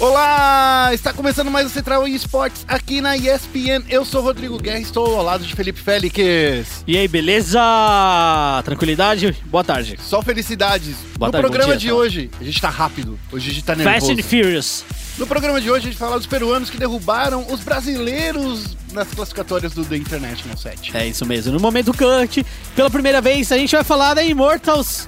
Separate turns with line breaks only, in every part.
Olá! Está começando mais o Central Esportes aqui na ESPN. Eu sou Rodrigo Guerra e estou ao lado de Felipe Félix.
E aí, beleza? Tranquilidade? Boa tarde.
Só felicidades.
Boa
no
tarde,
programa
dia,
de
fala.
hoje, a gente tá rápido. Hoje a gente tá nervoso.
Fast and Furious.
No programa de hoje a gente fala dos peruanos que derrubaram os brasileiros nas classificatórias do The International 7.
É isso mesmo. No momento cut, pela primeira vez, a gente vai falar da Immortals.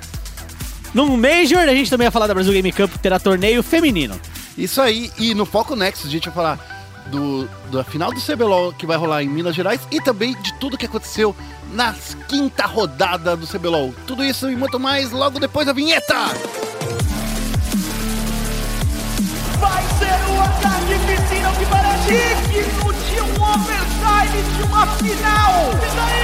No Major, a gente também vai falar da Brasil Game Cup, que terá torneio feminino.
Isso aí, e no Foco Nexus a gente vai falar do, da final do CBLOL que vai rolar em Minas Gerais e também de tudo que aconteceu na quinta rodada do CBLOL. Tudo isso e muito mais logo depois da vinheta!
Vai ser o ataque piscina que parece digno de um overtime de uma final. E daí?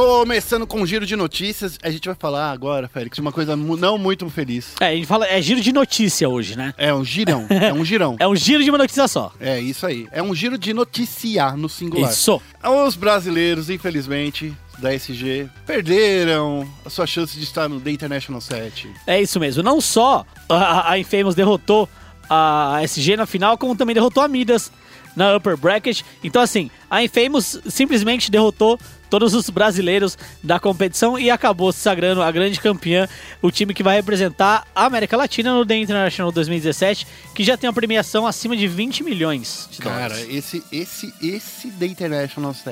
Começando com um giro de notícias, a gente vai falar agora, Félix, de uma coisa mu- não muito feliz.
É, a gente fala, é giro de notícia hoje, né?
É um girão, é um girão.
É um giro de uma notícia só.
É isso aí, é um giro de noticiar no singular.
Isso.
Os brasileiros, infelizmente, da SG, perderam a sua chance de estar no The International 7.
É isso mesmo. Não só a, a Infamous derrotou a SG na final, como também derrotou a Midas na upper bracket. Então, assim, a Infamous simplesmente derrotou todos os brasileiros da competição e acabou se sagrando a grande campeã, o time que vai representar a América Latina no The International 2017, que já tem uma premiação acima de 20 milhões de
Cara,
dólares.
esse, esse, esse The International 7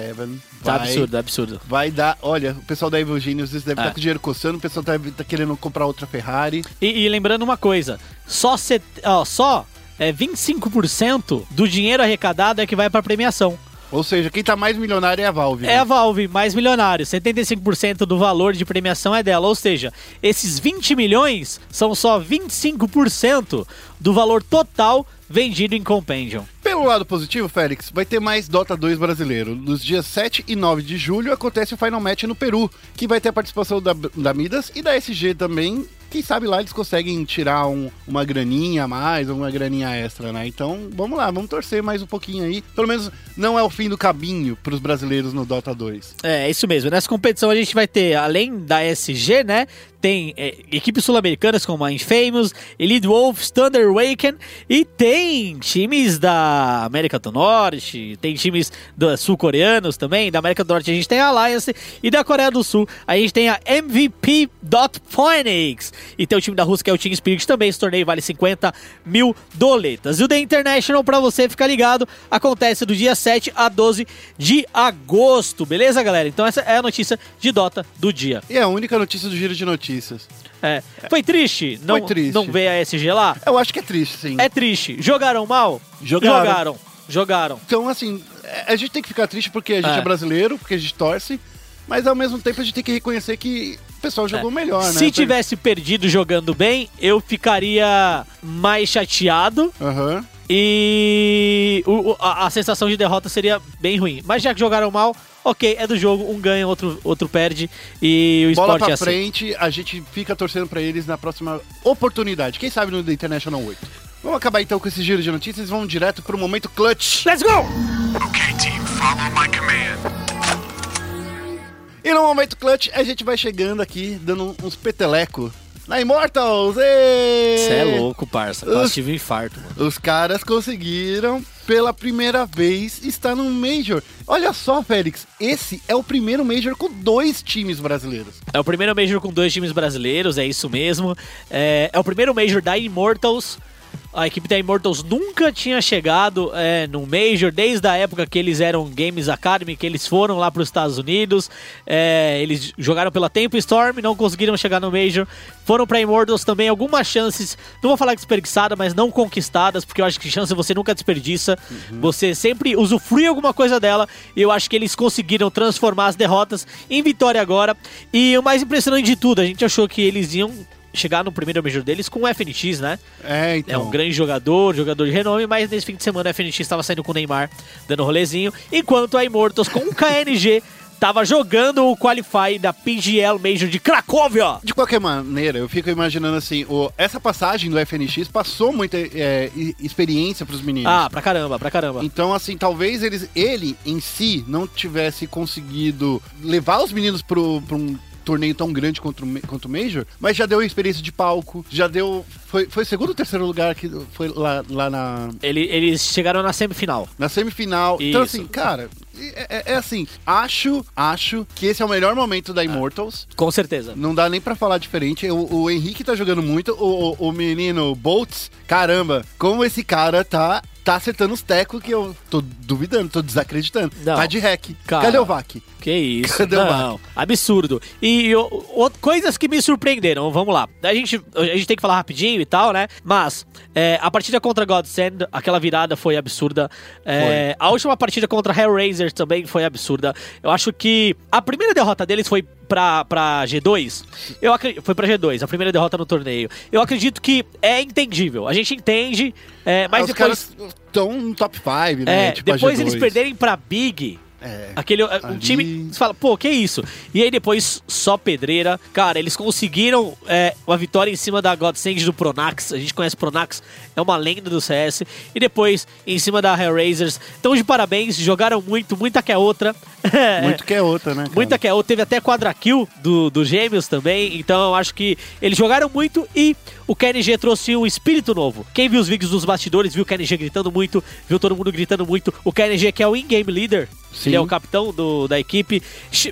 Tá
vai,
absurdo, absurdo.
vai dar... Olha, o pessoal da Evil Genius deve estar
É.
com o dinheiro coçando, o pessoal deve estar querendo comprar outra Ferrari.
E, e lembrando uma coisa, só, set, ó, só é, 25% do dinheiro arrecadado é que vai para premiação.
Ou seja, quem tá mais milionário é a Valve.
É
né?
a Valve, mais milionário. 75% do valor de premiação é dela. Ou seja, esses 20 milhões são só 25% do valor total vendido em Compendium.
Pelo lado positivo, Félix, vai ter mais Dota 2 brasileiro. Nos dias 7 e 9 de julho acontece o Final Match no Peru, que vai ter a participação da, da Midas e da SG também. Quem sabe lá eles conseguem tirar um- uma graninha a mais, uma graninha extra, né? Então, vamos lá, vamos torcer mais um pouquinho aí. Pelo menos não é o fim do caminho pros brasileiros no Dota 2.
É, é isso mesmo. Nessa competição a gente vai ter, além da SG, né? Tem é, equipes sul-americanas como a Infamous, Elite Wolves, Thunder Awaken e tem times da América do Norte, tem times sul-coreanos também. Da América do Norte a gente tem a Alliance e da Coreia do Sul a gente tem a MVP Phoenix. E tem o time da Rússia que é o Team Spirit também. Esse torneio vale 50 mil doletas. E o The International, pra você ficar ligado, acontece do dia 7 a 12 de agosto. Beleza, galera? Então essa é a notícia de Dota do dia.
E é a única notícia do giro de notícias.
É. Foi triste não,
Foi triste.
não ver a SG lá?
Eu acho que é triste, sim.
É triste. Jogaram mal?
Jogaram.
Jogaram. Jogaram.
Então, assim, é- a gente tem que ficar triste porque a gente é,
É.
brasileiro, porque a gente torce, mas ao mesmo tempo a gente tem que reconhecer que o pessoal jogou melhor, né?
É. Se tivesse perdido jogando bem, eu ficaria mais chateado.
Aham.
E a, a sensação de derrota seria bem ruim. Mas já que jogaram mal, ok, é do jogo, um ganha, outro, outro perde. E o
Bola
esporte
pra
é assim.
frente, a gente fica torcendo pra eles na próxima oportunidade. Quem sabe no The International 8. Vamos acabar então com esse giro de notícias e vamos direto pro momento clutch.
Let's go!
Okay, team, follow my command.
E no momento clutch, a gente vai chegando aqui, dando uns peteleco na Immortals.
Você é louco, parça. Quase tive um infarto, mano.
Os caras conseguiram, pela primeira vez, estar num Major. Olha só, Félix, esse é o primeiro Major com dois times brasileiros.
É o primeiro Major com dois times brasileiros, é isso mesmo. É, é o primeiro Major da Immortals. A equipe da Immortals nunca tinha chegado é, no Major, desde a época que eles eram Games Academy, que eles foram lá para os Estados Unidos. É, eles jogaram pela Tempo Storm, não conseguiram chegar no Major. Foram para Immortals também, algumas chances, não vou falar desperdiçadas, mas não conquistadas, porque eu acho que chance você nunca desperdiça. Você sempre usufrui alguma coisa dela, e eu acho que eles conseguiram transformar as derrotas em vitória agora. E o mais impressionante de tudo, a gente achou que eles iam chegar no primeiro Major deles com o FNX, né?
É,
É
então.
um grande jogador, jogador de renome, mas nesse fim de semana o FNX estava saindo com o Neymar, dando rolezinho, enquanto a Immortals com o KNG tava jogando o Qualify da PGL Major de Cracóvia.
De qualquer maneira, eu fico imaginando assim, o- essa passagem do FNX passou muita é, experiência pros meninos.
Ah, pra caramba, pra caramba.
Então, assim, talvez eles, ele em si não tivesse conseguido levar os meninos pro, pra um torneio tão grande quanto, quanto o Major, mas já deu experiência de palco, já deu. Foi, foi segundo ou terceiro lugar que foi lá, lá na,
Ele- eles chegaram na semifinal.
na semifinal. Então,
Isso.
assim, cara, é, é- é assim, acho, acho que esse é o melhor momento da Immortals.
Com certeza.
Não dá nem pra falar diferente. O, o Henrique tá jogando muito. O, o, o menino Boltz, caramba, como esse cara tá, tá acertando os tecos que eu tô duvidando, tô desacreditando.
Não.
Tá de hack.
Cara.
Cadê o VAC?
Que isso.
Cadê o
Não, absurdo. E o- o- coisas que me surpreenderam, vamos lá. A gente, a gente tem que falar rapidinho e tal, né? Mas é, a partida contra Godsend, aquela virada foi absurda. É, a última partida contra Hellraiser também foi absurda. Eu acho que a primeira derrota deles foi pra, pra G2. Eu acre- foi pra G2, a primeira derrota no torneio. Eu acredito que é entendível. A gente entende, é, mas
Ah, os
depois...
caras estão no top 5, né?
É,
Tipo
depois
G2.
eles perderem pra Big.
É.
Aquele um
ali-
time, você fala, pô, que isso? E aí depois só pedreira. Cara, eles conseguiram é, uma vitória em cima da Godsend do Pronax. A gente conhece Pronax, é uma lenda do CS. E depois em cima da Hellraisers. Então, de parabéns, jogaram muito, muita que é outra.
Muito que é outra, né? cara?
Muita que é outra. Teve até quadra kill do, do Gêmeos também. Então eu acho que eles jogaram muito e o KNG trouxe um espírito novo. Quem viu os vídeos dos bastidores viu o KNG gritando muito, viu todo mundo gritando muito. O KNG que é o in-game leader.
Sim.
Ele é o capitão do, da equipe.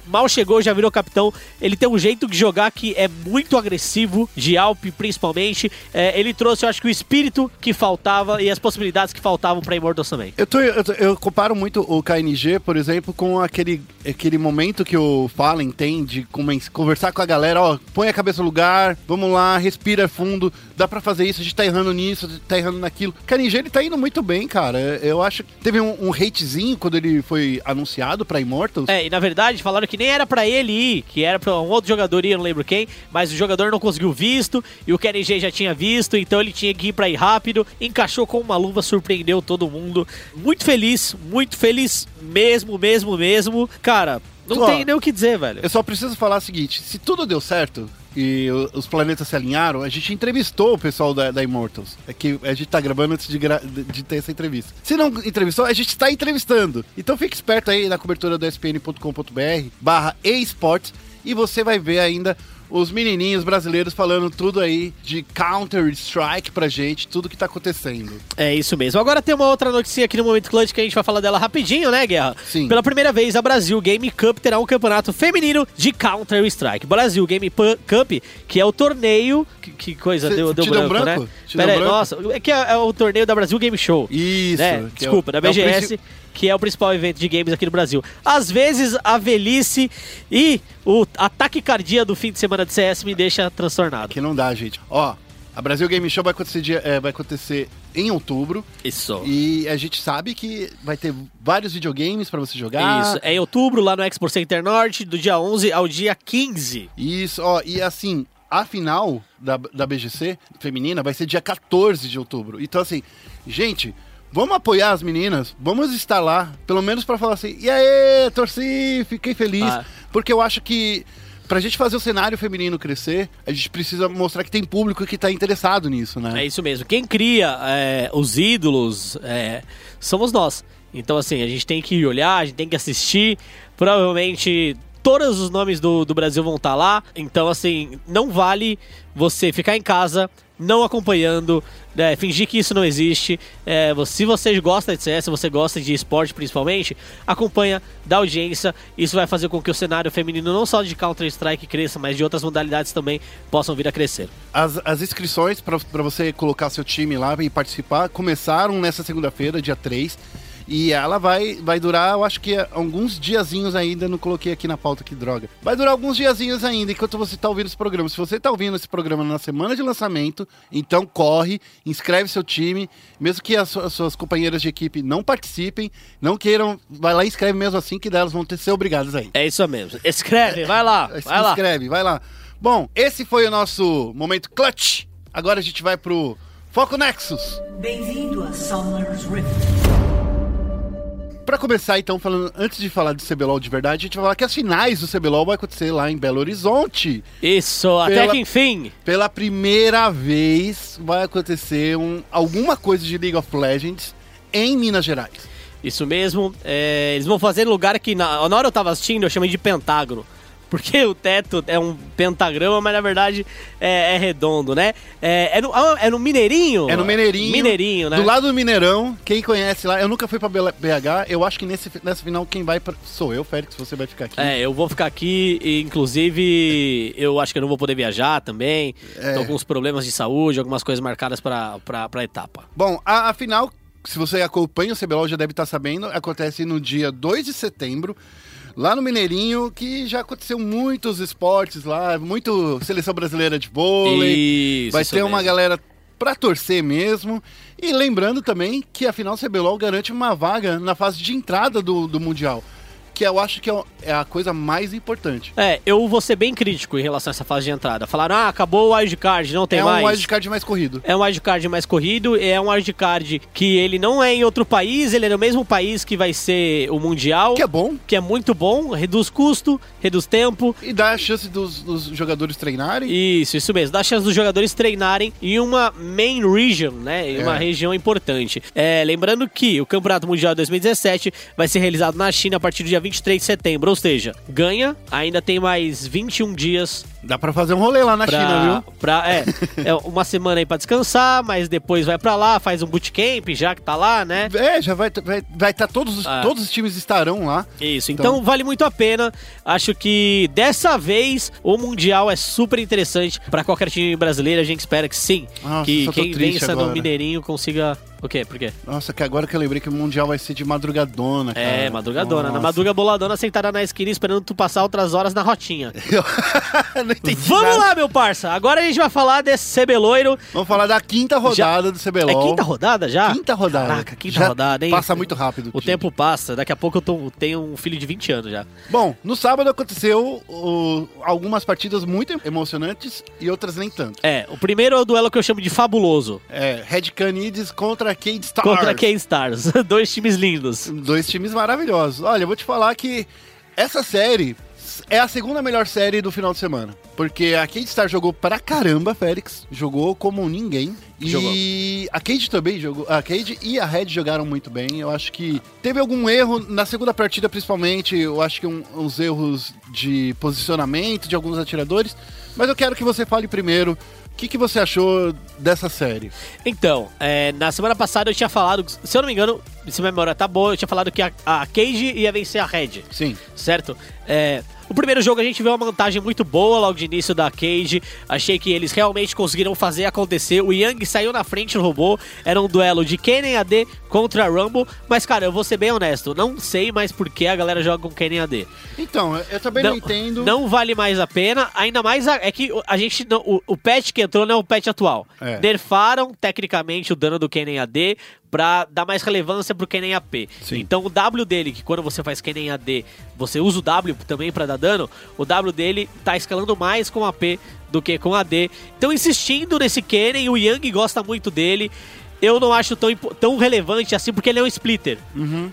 Mal chegou, já virou capitão. Ele tem um jeito de jogar que é muito agressivo, de Alp principalmente. É, ele trouxe, eu acho que o espírito que faltava e as possibilidades que faltavam pra Immortals também.
Eu, tô, eu, eu comparo muito o KNG, por exemplo, com aquele, aquele momento que o Fallen tem de conversar com a galera, ó, põe a cabeça no lugar, vamos lá, respira fundo, dá pra fazer isso, a gente tá errando nisso, a gente tá errando naquilo. O KNG, ele tá indo muito bem, cara. Eu acho que teve um, um hatezinho quando ele foi anunciado pra Immortals.
É, e na verdade falaram que nem era pra ele ir, que era pra um outro jogador ir, eu não lembro quem, mas o jogador não conseguiu visto e o KNG já tinha visto, então ele tinha que ir pra ir rápido, encaixou com uma luva, surpreendeu todo mundo. Muito feliz, muito feliz mesmo, mesmo, mesmo. Cara, não tem nem o que dizer, velho.
Eu só preciso falar o seguinte: se tudo deu certo e os planetas se alinharam, a gente entrevistou o pessoal da, da Immortals. É que a gente tá gravando antes de, gra- de- ter essa entrevista. Se não entrevistou, a gente tá entrevistando. Então fique esperto aí na cobertura do spn.com.br barra esports e você vai ver ainda os menininhos brasileiros falando tudo aí de Counter-Strike pra gente, tudo que tá acontecendo.
É isso mesmo. Agora tem uma outra notícia aqui no Momento Clutch que a gente vai falar dela rapidinho, né, Guerra?
Sim.
Pela primeira vez, a Brasil Game Cup terá um campeonato feminino de Counter-Strike. Brasil Game Cup, que é o torneio... Que, que coisa,
Cê-
deu, deu branco,
branco?
né?
Te
Pera aí,
branco?
nossa, é que é, é o torneio da Brasil Game Show.
Isso.
né?
que é o-
Desculpa, da
é
BGS,
princi-
que é o principal evento de games aqui no Brasil. Às vezes, a velhice e o ataque cardíaco do fim de semana de CS me deixa transtornado.
Que não dá, gente. Ó, a Brasil Game Show vai acontecer, dia- é, vai acontecer em outubro.
Isso.
E a gente sabe que vai ter vários videogames pra você jogar.
Isso, é em outubro, lá no Expo Center Norte, do dia 11 ao dia 15.
Isso, ó, e assim, a final da, da BGC feminina vai ser dia 14 de outubro. Então, assim, gente, vamos apoiar as meninas, vamos estar lá, pelo menos pra falar assim, e aí, torci, fiquei feliz.
Ah.
Porque eu acho que pra gente fazer o cenário feminino crescer, a gente precisa mostrar que tem público que tá interessado nisso, né?
É isso mesmo. Quem cria é, os ídolos é, somos nós. Então, assim, a gente tem que olhar, a gente tem que assistir. Provavelmente todos os nomes do, do Brasil vão estar lá. Então, assim, não vale você ficar em casa não acompanhando, né, fingir que isso não existe. É, se você gosta de CS, se você gosta de esporte principalmente, acompanha, dá audiência. Isso vai fazer com que o cenário feminino, não só de Counter-Strike, cresça, mas de outras modalidades também possam vir a crescer.
As, as inscrições para você colocar seu time lá e participar começaram nessa segunda-feira, dia 3. E ela vai, vai durar, eu acho que alguns diazinhos ainda, não coloquei aqui na pauta que droga. Vai durar alguns diazinhos ainda, enquanto você tá ouvindo esse programa. Se você tá ouvindo esse programa na semana de lançamento, então corre, inscreve seu time, mesmo que as, su- as suas companheiras de equipe não participem, não queiram, vai lá e inscreve mesmo assim, que delas vão ter ser obrigadas aí.
É isso mesmo. Escreve, vai lá, vai lá.
inscreve, vai lá. Bom, esse foi o nosso momento clutch. Agora a gente vai pro Foco Nexus.
Bem-vindo a Summoner's Rift.
Pra começar, então, falando antes de falar de CBLOL de verdade, a gente vai falar que as finais do CBLOL vai acontecer lá em Belo Horizonte.
Isso, até
Pela-
que enfim.
Pela primeira vez vai acontecer um, alguma coisa de League of Legends em Minas Gerais.
Isso mesmo. é, eles vão fazer lugar que na, na hora eu tava assistindo eu chamei de Pentágono. Porque o teto é um pentagrama, mas na verdade é, é redondo, né? É, é, no, ah, é no Mineirinho?
É no Mineirinho.
Mineirinho, né?
Do lado do Mineirão, quem conhece lá, eu nunca fui pra BH, eu acho que nesse, nessa final quem vai pra, sou eu, Félix, você vai ficar aqui.
É, eu vou ficar aqui, e, inclusive eu acho que eu não vou poder viajar também.
É.
Alguns problemas de saúde, algumas coisas marcadas pra, pra, pra etapa.
Bom, a, a final, se você acompanha o CBLOL já deve estar sabendo, acontece no dia 2 de setembro, lá no Mineirinho, que já aconteceu muitos esportes lá, muito seleção brasileira de vôlei.
Isso,
vai ter uma
mesmo.
galera pra torcer mesmo. E lembrando também que a final CBLOL garante uma vaga na fase de entrada do, do Mundial. Que eu acho que é é a coisa mais importante.
É, eu vou ser bem crítico em relação a essa fase de entrada. Falaram, ah, acabou o wildcard, não tem
é
mais.
um wildcard mais corrido.
É um wildcard mais corrido, é um wildcard que ele não é em outro país, ele é no mesmo país que vai ser o Mundial,
Que é bom.
que é muito bom, reduz custo, reduz tempo.
E dá a chance dos, dos jogadores treinarem.
Isso, isso mesmo. Dá a chance dos jogadores treinarem em uma main region, né? Em uma
É.
região importante. É, lembrando que o Campeonato Mundial 2017 vai ser realizado na China a partir do dia 23 de setembro. Ou seja, ganha, ainda tem mais 21 dias
Dá pra fazer um rolê lá na
pra,
China, viu?
pra- é, é uma semana aí pra descansar, mas depois vai pra lá, faz um bootcamp, já que tá lá, né?
É, já vai estar vai, vai tá todos, os,
Ah.
todos os times estarão lá.
Isso, então, vale muito a pena. Acho que dessa vez o Mundial é super interessante pra qualquer time brasileiro. A gente espera que sim.
Nossa,
que quem vença no
agora.
Mineirinho consiga. O quê? Por quê?
Nossa, que agora que eu lembrei que o Mundial vai ser de madrugadona, cara.
É, madrugadona. Na
Nossa.
madruga boladona sentada na esquina esperando tu passar outras horas na rotinha.
Não entendi
Vamos
nada.
lá, meu parça. Agora a gente vai falar desse CB Loiro.
Vamos falar da quinta rodada do CBLOL.
É quinta rodada já?
Quinta rodada.
Caraca, quinta
Já
rodada, hein?
Passa muito rápido.
O tempo passa. Daqui a pouco eu tô- tenho um filho de 20 anos já.
Bom, no sábado aconteceu o- algumas partidas muito emocionantes e outras nem tanto.
É, o primeiro é o duelo que eu chamo de fabuloso.
É, Red Canids contra Cade Stars.
Contra K-Stars. Dois times lindos.
Dois times maravilhosos. Olha, eu vou te falar que essa série é a segunda melhor série do final de semana. Porque a Cade Star jogou pra caramba, Félix. Jogou como ninguém. E
Jogou.
a Cade também jogou. A Cade e a Red jogaram muito bem. Eu acho que teve algum erro na segunda partida, principalmente. Eu acho que um- uns erros de posicionamento de alguns atiradores. Mas eu quero que você fale primeiro. O que, que você achou dessa série?
Então, é, na semana passada eu tinha falado, se eu não me engano, se minha memória tá boa, eu tinha falado que a, a Cage ia vencer a Red.
Sim.
certo? É, o primeiro jogo a gente viu uma vantagem muito boa logo de início da Cage. Achei que eles realmente conseguiram fazer acontecer. O Yang saiu na frente no robô. Era um duelo de Kennen AD contra Rumble. Mas, cara, eu vou ser bem honesto. Não sei mais por que a galera joga com Kennen AD.
Então, eu também não, entendo.
Não vale mais a pena. Ainda mais a- é que a gente. não- o, o patch que entrou não é o patch atual.
É.
Nerfaram tecnicamente o dano do Kennen AD pra dar mais relevância pro Kennen AP.
Sim.
Então o W dele, que quando você faz Kennen AD, você usa o W também pra dar dano, o W dele tá escalando mais com AP do que com AD. Então insistindo nesse Kennen, o Yang gosta muito dele. Eu não acho tão, tão relevante assim, porque ele é um splitter.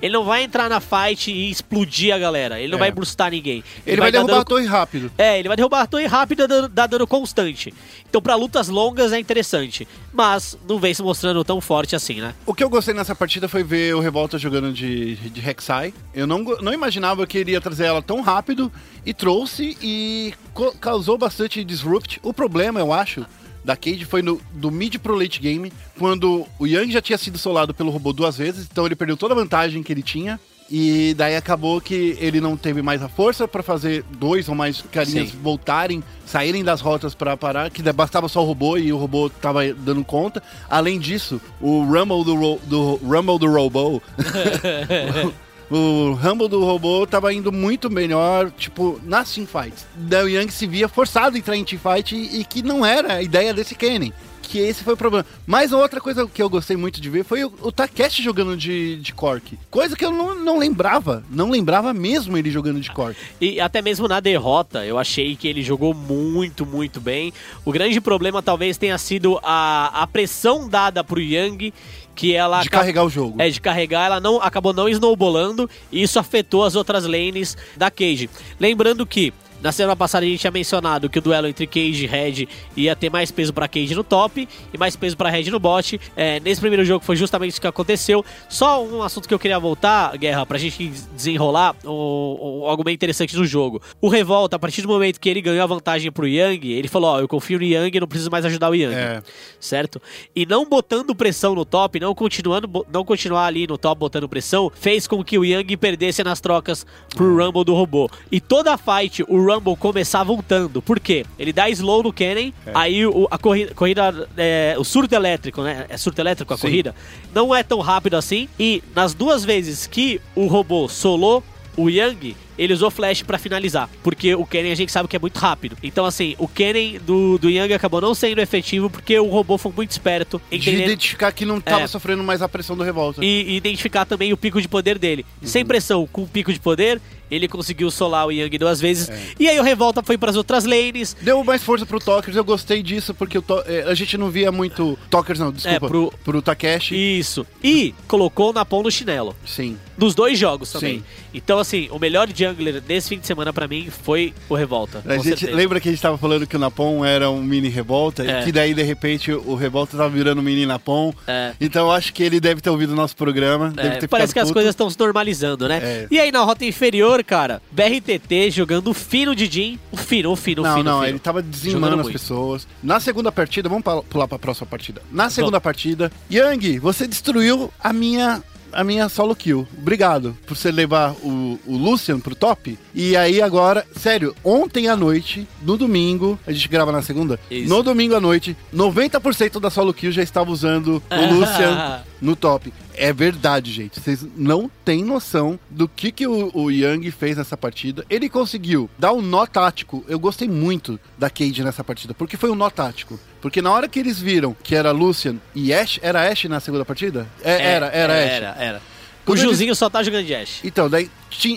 Ele não vai entrar na fight e explodir a galera. Ele não
Uhum. É.
vai brustar ninguém.
Ele, vai,
dar
derrubar
dano
a torre rápido.
é, ele vai derrubar a torre rápida dando, dá dano constante. Então, pra lutas longas é interessante. Mas não vem se mostrando tão forte assim, né?
O que eu gostei nessa partida foi ver o Revolta jogando de, de Rek'Sai. Eu não, não imaginava que ele ia trazer ela tão rápido e trouxe e causou bastante disrupt. O problema, eu acho, da Cade foi no, do mid pro late game, quando o Yang já tinha sido solado pelo robô duas vezes, então ele perdeu toda a vantagem que ele tinha. E daí acabou que ele não teve mais a força pra fazer dois ou mais carinhas
Sim.
voltarem, saírem das rotas pra parar, que bastava só o robô e o robô tava dando conta. Além disso, o Rumble do, ro- do Rumble do Robo, o Rumble do robô tava indo muito melhor, tipo, nas teamfights. Daí o Yang se via forçado a entrar em teamfight e, e que não era a ideia desse Kennen. Que esse foi o problema. Mas outra coisa que eu gostei muito de ver foi o, o Takeshi jogando de, de Cork. Coisa que eu não, não lembrava. Não lembrava mesmo ele jogando de Cork.
E até mesmo na derrota, eu achei que ele jogou muito, muito bem. O grande problema talvez tenha sido a, a pressão dada pro Yang, que ela...
De carregar o jogo.
É, de carregar, ela não acabou não snowbolando e isso afetou as outras lanes da Cage. Lembrando que Na semana passada a gente tinha mencionado que o duelo entre Cage e Red ia ter mais peso pra Cage no top e mais peso pra Red no bot. É, nesse primeiro jogo foi justamente isso que aconteceu. Só um assunto que eu queria voltar, Guerra, pra gente desenrolar um, um, algo bem interessante no jogo. O Revolta, a partir do momento que ele ganhou a vantagem pro Yang, ele falou: Ó, eu confio no Yang, não preciso mais ajudar o Yang.
É.
Certo? E não botando pressão no top, não continuando, não continuar ali no top botando pressão, fez com que o Yang perdesse nas trocas pro Rumble do robô. E toda a fight, o Rumble começar voltando. Por quê? Ele dá slow no Kennen, aí o, a corrida, corrida é, o surto elétrico, né? É surto elétrico a
Sim.
corrida? Não é tão rápido assim. E nas duas vezes que o robô solou o Yang, ele usou flash pra finalizar, porque o Kennen a gente sabe que é muito rápido. Então, assim, o Kennen do, do Yang acabou não sendo efetivo porque o robô foi muito esperto em
De identificar que não tava
É.
sofrendo mais a pressão do revolta.
e, e identificar também o pico de poder dele. Sem pressão, com o pico de poder, ele conseguiu solar o Yang duas vezes. E aí o Revolta foi pras outras lanes.
Deu mais força pro Tokers, eu gostei disso, porque To- eh, a gente não via muito. Tokers não, desculpa.
É, pro-
pro Takeshi.
Isso. E colocou o Napon no chinelo.
Sim.
Nos dois jogos também.
Sim.
Então, assim, o melhor jungler desse fim de semana pra mim foi o Revolta.
A gente
certeza.
lembra que a gente tava falando que o Napon era um mini revolta,
É.
e que daí de repente o revolta tava virando um mini Napon.
É.
Então eu acho que ele deve ter ouvido o nosso programa.
É, parece que as
puto.
coisas estão se normalizando, né?
É.
E aí na rota inferior, cara, BRTT jogando fino de Jin. O fino, o fino, o
Não,
fino.
não,
fino.
ele tava dizimando as pessoas. Na segunda partida, vamos pular pra próxima partida. Na segunda partida, Yang, você destruiu a minha. A minha solo kill. Obrigado por você levar o, o Lucian pro top. E aí agora, sério, ontem à noite, no domingo, a gente grava na segunda.
Isso.
No domingo à noite, 90% da solo kill já estava usando o Lucian no top. É verdade, gente. Vocês não têm noção do que, que o, o Yang fez nessa partida. Ele conseguiu dar um nó tático. Eu gostei muito da Cade nessa partida, porque foi um nó tático. Porque na hora que eles viram que era Lucian e Ash, era Ash na segunda partida? É,
É,
era, era Ash.
Era, era. O
eles-
Juzinho só tá jogando de Ash.
Então, daí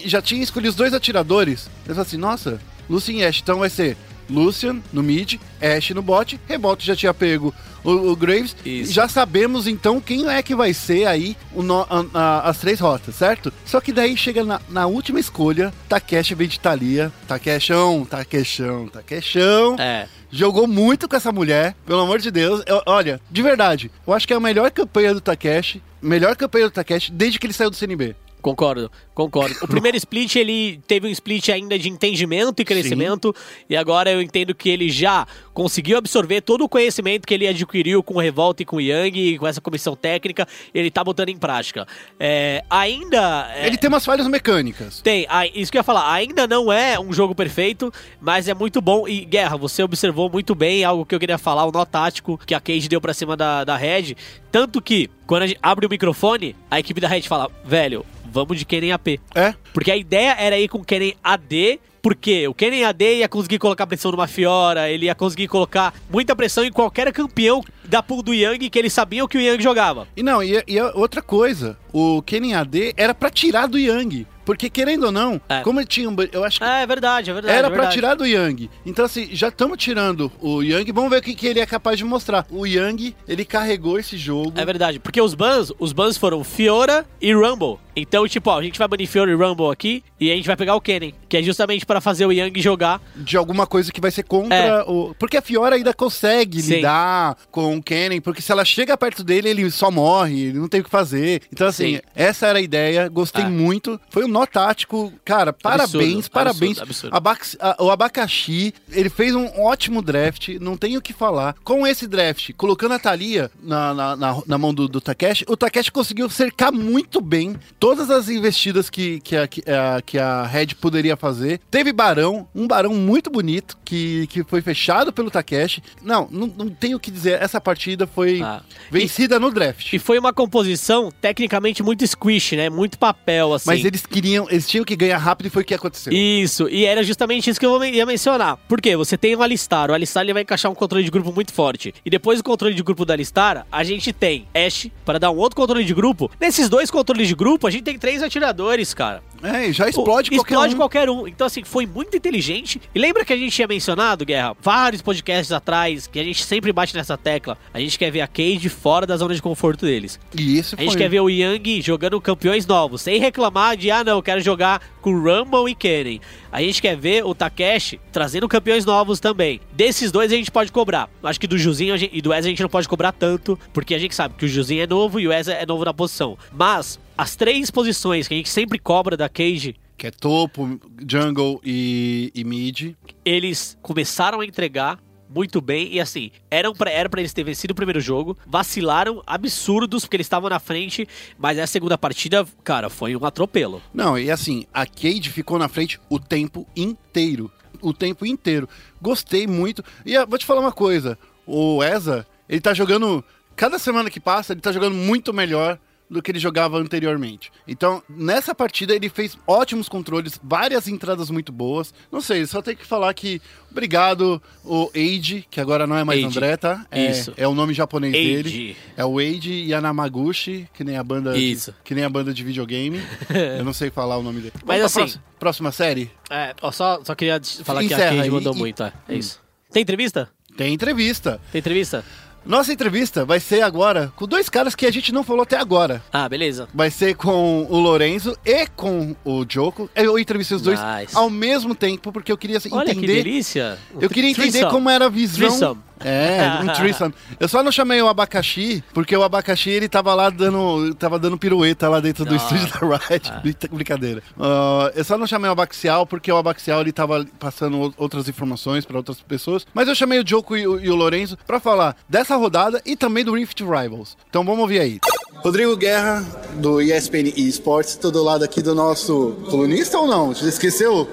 já tinha escolhido os dois atiradores. Eu falei assim, nossa, Lucian e Ash. Então vai ser Lucian no mid, Ash no bot. Remoto já tinha pego o, o Graves.
Isso.
Já sabemos então quem é que vai ser aí no- a- a- as três rotas, certo? Só que daí chega na, na última escolha, Takeshi vem de Thalia. Takeshão, Takeshão, Takeshão.
É.
Jogou muito com essa mulher, pelo amor de Deus. Eu- olha, de verdade, eu acho que é a melhor campanha do Takeshi. Melhor campanha do Takeshi desde que ele saiu do CNB.
Concordo, concordo. O primeiro split, ele teve um split ainda de entendimento e crescimento, e agora eu entendo que ele já conseguiu absorver todo o conhecimento que ele adquiriu com o Revolta e com o Yang, e com essa comissão técnica, ele tá botando em prática. É, ainda... é,
Ele tem umas falhas mecânicas.
Tem, isso que eu ia falar, ainda não é um jogo perfeito, mas é muito bom. E Guerra, você observou muito bem algo que eu queria falar, o nó tático que a Cage deu pra cima da, da Red. Tanto que, quando a gente abre o microfone, a equipe da Red fala, velho, vamos de Kennen AP.
É?
Porque a ideia era ir com Kennen AD, porque o Kennen AD ia conseguir colocar pressão numa Fiora, ele ia conseguir colocar muita pressão em qualquer campeão da pool do Yang, que eles sabiam que o Yang jogava.
E não, e, e outra coisa, o Kennen AD era pra tirar do Yang. Porque, querendo ou não,
É.
como ele tinha um. Eu acho que
Ah, é verdade, é verdade.
era
é
pra tirar do Yang. Então, assim, já estamos tirando o Yang. Vamos ver o que, que ele é capaz de mostrar. O Yang, ele carregou esse jogo.
É verdade, porque os bans, os bans foram Fiora e Rumble. Então, tipo, ó, a gente vai banir e Rumble aqui e a gente vai pegar o Kennen, que é justamente pra fazer o Yang jogar.
De alguma coisa que vai ser contra
É.
o. Porque a Fiora ainda consegue
Sim.
lidar com o Kennen. Porque se ela chega perto dele, ele só morre, ele não tem o que fazer. Então, assim,
Sim.
essa era a ideia. Gostei
É.
muito. Foi um nó tático. Cara, parabéns,
Absurdo,
parabéns.
absurdo, absurdo.
Abax- a- o Abacaxi, ele fez um ótimo draft, não tenho o que falar. Com esse draft, colocando a Thalia na, na, na- na mão do, do Takeshi, o Takeshi conseguiu cercar muito bem todas as investidas que, que, a, que, a, que a Red poderia fazer. Teve Barão, um Barão muito bonito, que, que foi fechado pelo Takeshi. Não, não, não tenho o que dizer, essa partida foi
Ah.
vencida no draft.
E foi uma composição tecnicamente muito squish, né? Muito papel, assim.
Mas eles queriam, eles tinham que ganhar rápido e foi o que aconteceu.
Isso, e era justamente isso que eu ia mencionar. Por quê? Você tem o Alistar, o Alistar ele vai encaixar um controle de grupo muito forte. E depois do controle de grupo do Alistar, a gente tem Ashe para dar um outro controle de grupo. Nesses dois controles de grupo, a gente tem três atiradores, cara.
É, e já explode
Pô,
qualquer
explode
um.
qualquer um. Então, assim, foi muito inteligente. E lembra que a gente tinha mencionado, Guerra, vários podcasts atrás, que a gente sempre bate nessa tecla. A gente quer ver a Cade fora da zona de conforto deles.
E isso
A gente quer ver o Yang jogando campeões novos, sem reclamar de, ah, não, eu quero jogar com Rumble e Kennen. A gente quer ver o Takeshi trazendo campeões novos também. Desses dois a gente pode cobrar. Acho que do Juzinho gente- e do Ezra a gente não pode cobrar tanto, porque a gente sabe que o Juzinho é novo e o Ezra é novo na posição. Mas as três posições que a gente sempre cobra da Cage,
Que é topo, jungle e, e mid.
eles começaram a entregar muito bem e assim, eram pra, era pra eles terem vencido o primeiro jogo, vacilaram absurdos porque eles estavam na frente, mas a segunda partida, cara, foi um atropelo.
Não, e assim, a Cade ficou na frente o tempo inteiro. O tempo inteiro. Gostei muito. E ah, vou te falar uma coisa: o Eza, ele tá jogando. Cada semana que passa, ele tá jogando muito melhor do que ele jogava anteriormente. Então, nessa partida, ele fez ótimos controles, várias entradas muito boas. Não sei, só tem que falar que obrigado, o Eiji, que agora não é mais
Eiji.
André, tá? É,
Isso.
é o nome japonês
Eiji.
dele. É o Eiji Yanamaguchi, que nem a banda de-
Isso.
que nem a banda de videogame. Eu não sei falar o nome dele.
Mas
Vamos
assim-
próxima, próxima série?
É, só, só queria falar que
Encerra
a Cage mandou
e-
muito, é, é
Hum.
isso. Tem entrevista?
Tem entrevista.
Tem entrevista?
Nossa entrevista vai ser agora com dois caras que a gente não falou até agora.
Ah, beleza.
Vai ser com o Lorenzo e com o Joko. Eu entrevistei os dois
Nice.
ao mesmo tempo, porque eu queria assim,
Olha que
entender.
delícia.
Eu queria entender
Threesome.
como era a visão.
Threesome.
É, um threesome. Eu só não chamei o abacaxi, porque o abacaxi ele tava lá dando, tava dando pirueta lá dentro do
Ah.
estúdio da Riot. Brinca- Brincadeira. Ah, eu só não chamei o abaxial, porque o abaxial ele tava passando outras informações para outras pessoas. Mas eu chamei o Joko e o, e o Lorenzo pra falar dessa rodada e também do Rift Rivals. Então vamos ouvir aí. Rodrigo Guerra, do ESPN Esports, todo lado aqui do nosso colunista ou não? Você esqueceu?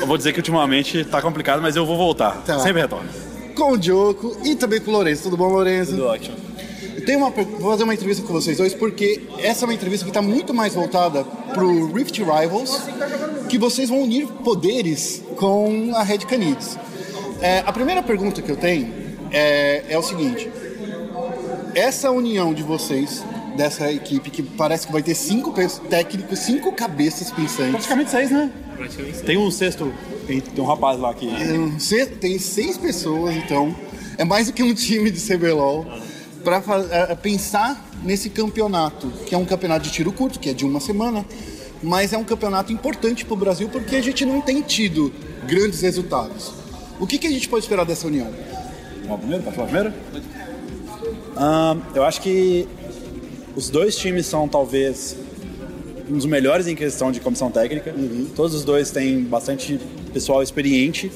Eu vou dizer que ultimamente tá complicado, mas eu vou voltar.
Tá.
Sempre retorno.
Com o Joko e também com o Lorenzo. Tudo bom, Lorenzo?
Tudo ótimo.
Eu tenho uma, vou fazer uma entrevista com vocês dois porque essa é uma entrevista que está muito mais voltada pro Rift Rivals, que vocês vão unir poderes com a Red Canids. É, a primeira pergunta que eu tenho é, é o seguinte: essa união de vocês dessa equipe que parece que vai ter cinco técnicos, cinco cabeças pensantes.
Praticamente seis, né? Tem um sexto, tem, tem um rapaz lá que.
Tem se- Tem seis pessoas, então. É mais do que um time de CBLOL. Para pensar nesse campeonato, que é um campeonato de tiro curto, que é de uma semana, mas é um campeonato importante para o Brasil porque a gente não tem tido grandes resultados. O que, que a gente pode esperar dessa união?
Vamos ao primeiro? Pode falar primeiro? Ahn, eu acho que os dois times são talvez um dos melhores em questão de comissão técnica. Todos os dois têm bastante pessoal experiente.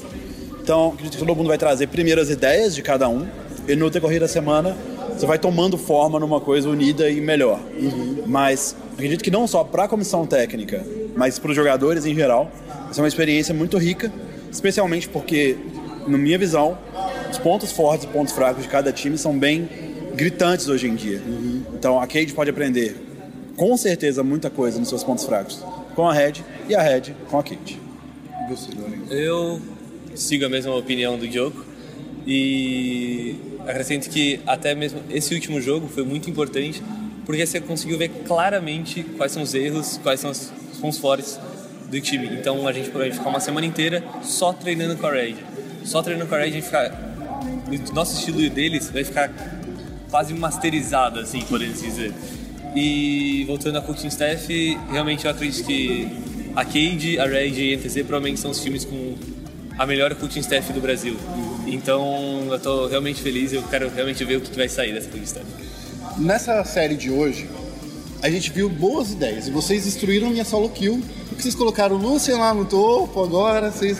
Então, acredito que todo mundo vai trazer primeiras ideias de cada um. E no decorrer da semana, você vai tomando forma numa coisa unida e melhor. Mas acredito que não só para a comissão técnica, mas para os jogadores em geral, essa é uma experiência muito rica, especialmente porque, na minha visão, os pontos fortes e pontos fracos de cada time são bem gritantes hoje em dia. Então a Cade pode aprender com certeza muita coisa nos seus pontos fracos com a Red e a Red com a Cade.
Eu sigo a mesma opinião do Diogo e acrescento que até mesmo esse último jogo foi muito importante porque você conseguiu ver claramente quais são os erros, quais são os pontos fortes do time. Então a gente vai ficar uma semana inteira só treinando com a Red. Só treinando com a Red a gente fica. O nosso estilo deles vai ficar quase masterizado, assim, podemos dizer. E voltando a coaching staff, realmente eu acredito que a Cade, a Red e a NTZ provavelmente são os times com a melhor coaching staff do Brasil. Então eu tô realmente feliz, eu quero realmente ver o que vai sair dessa coaching staff.
Nessa série de hoje, a gente viu boas ideias e vocês destruíram minha solo kill, porque vocês colocaram o Lucian lá no topo agora. Vocês...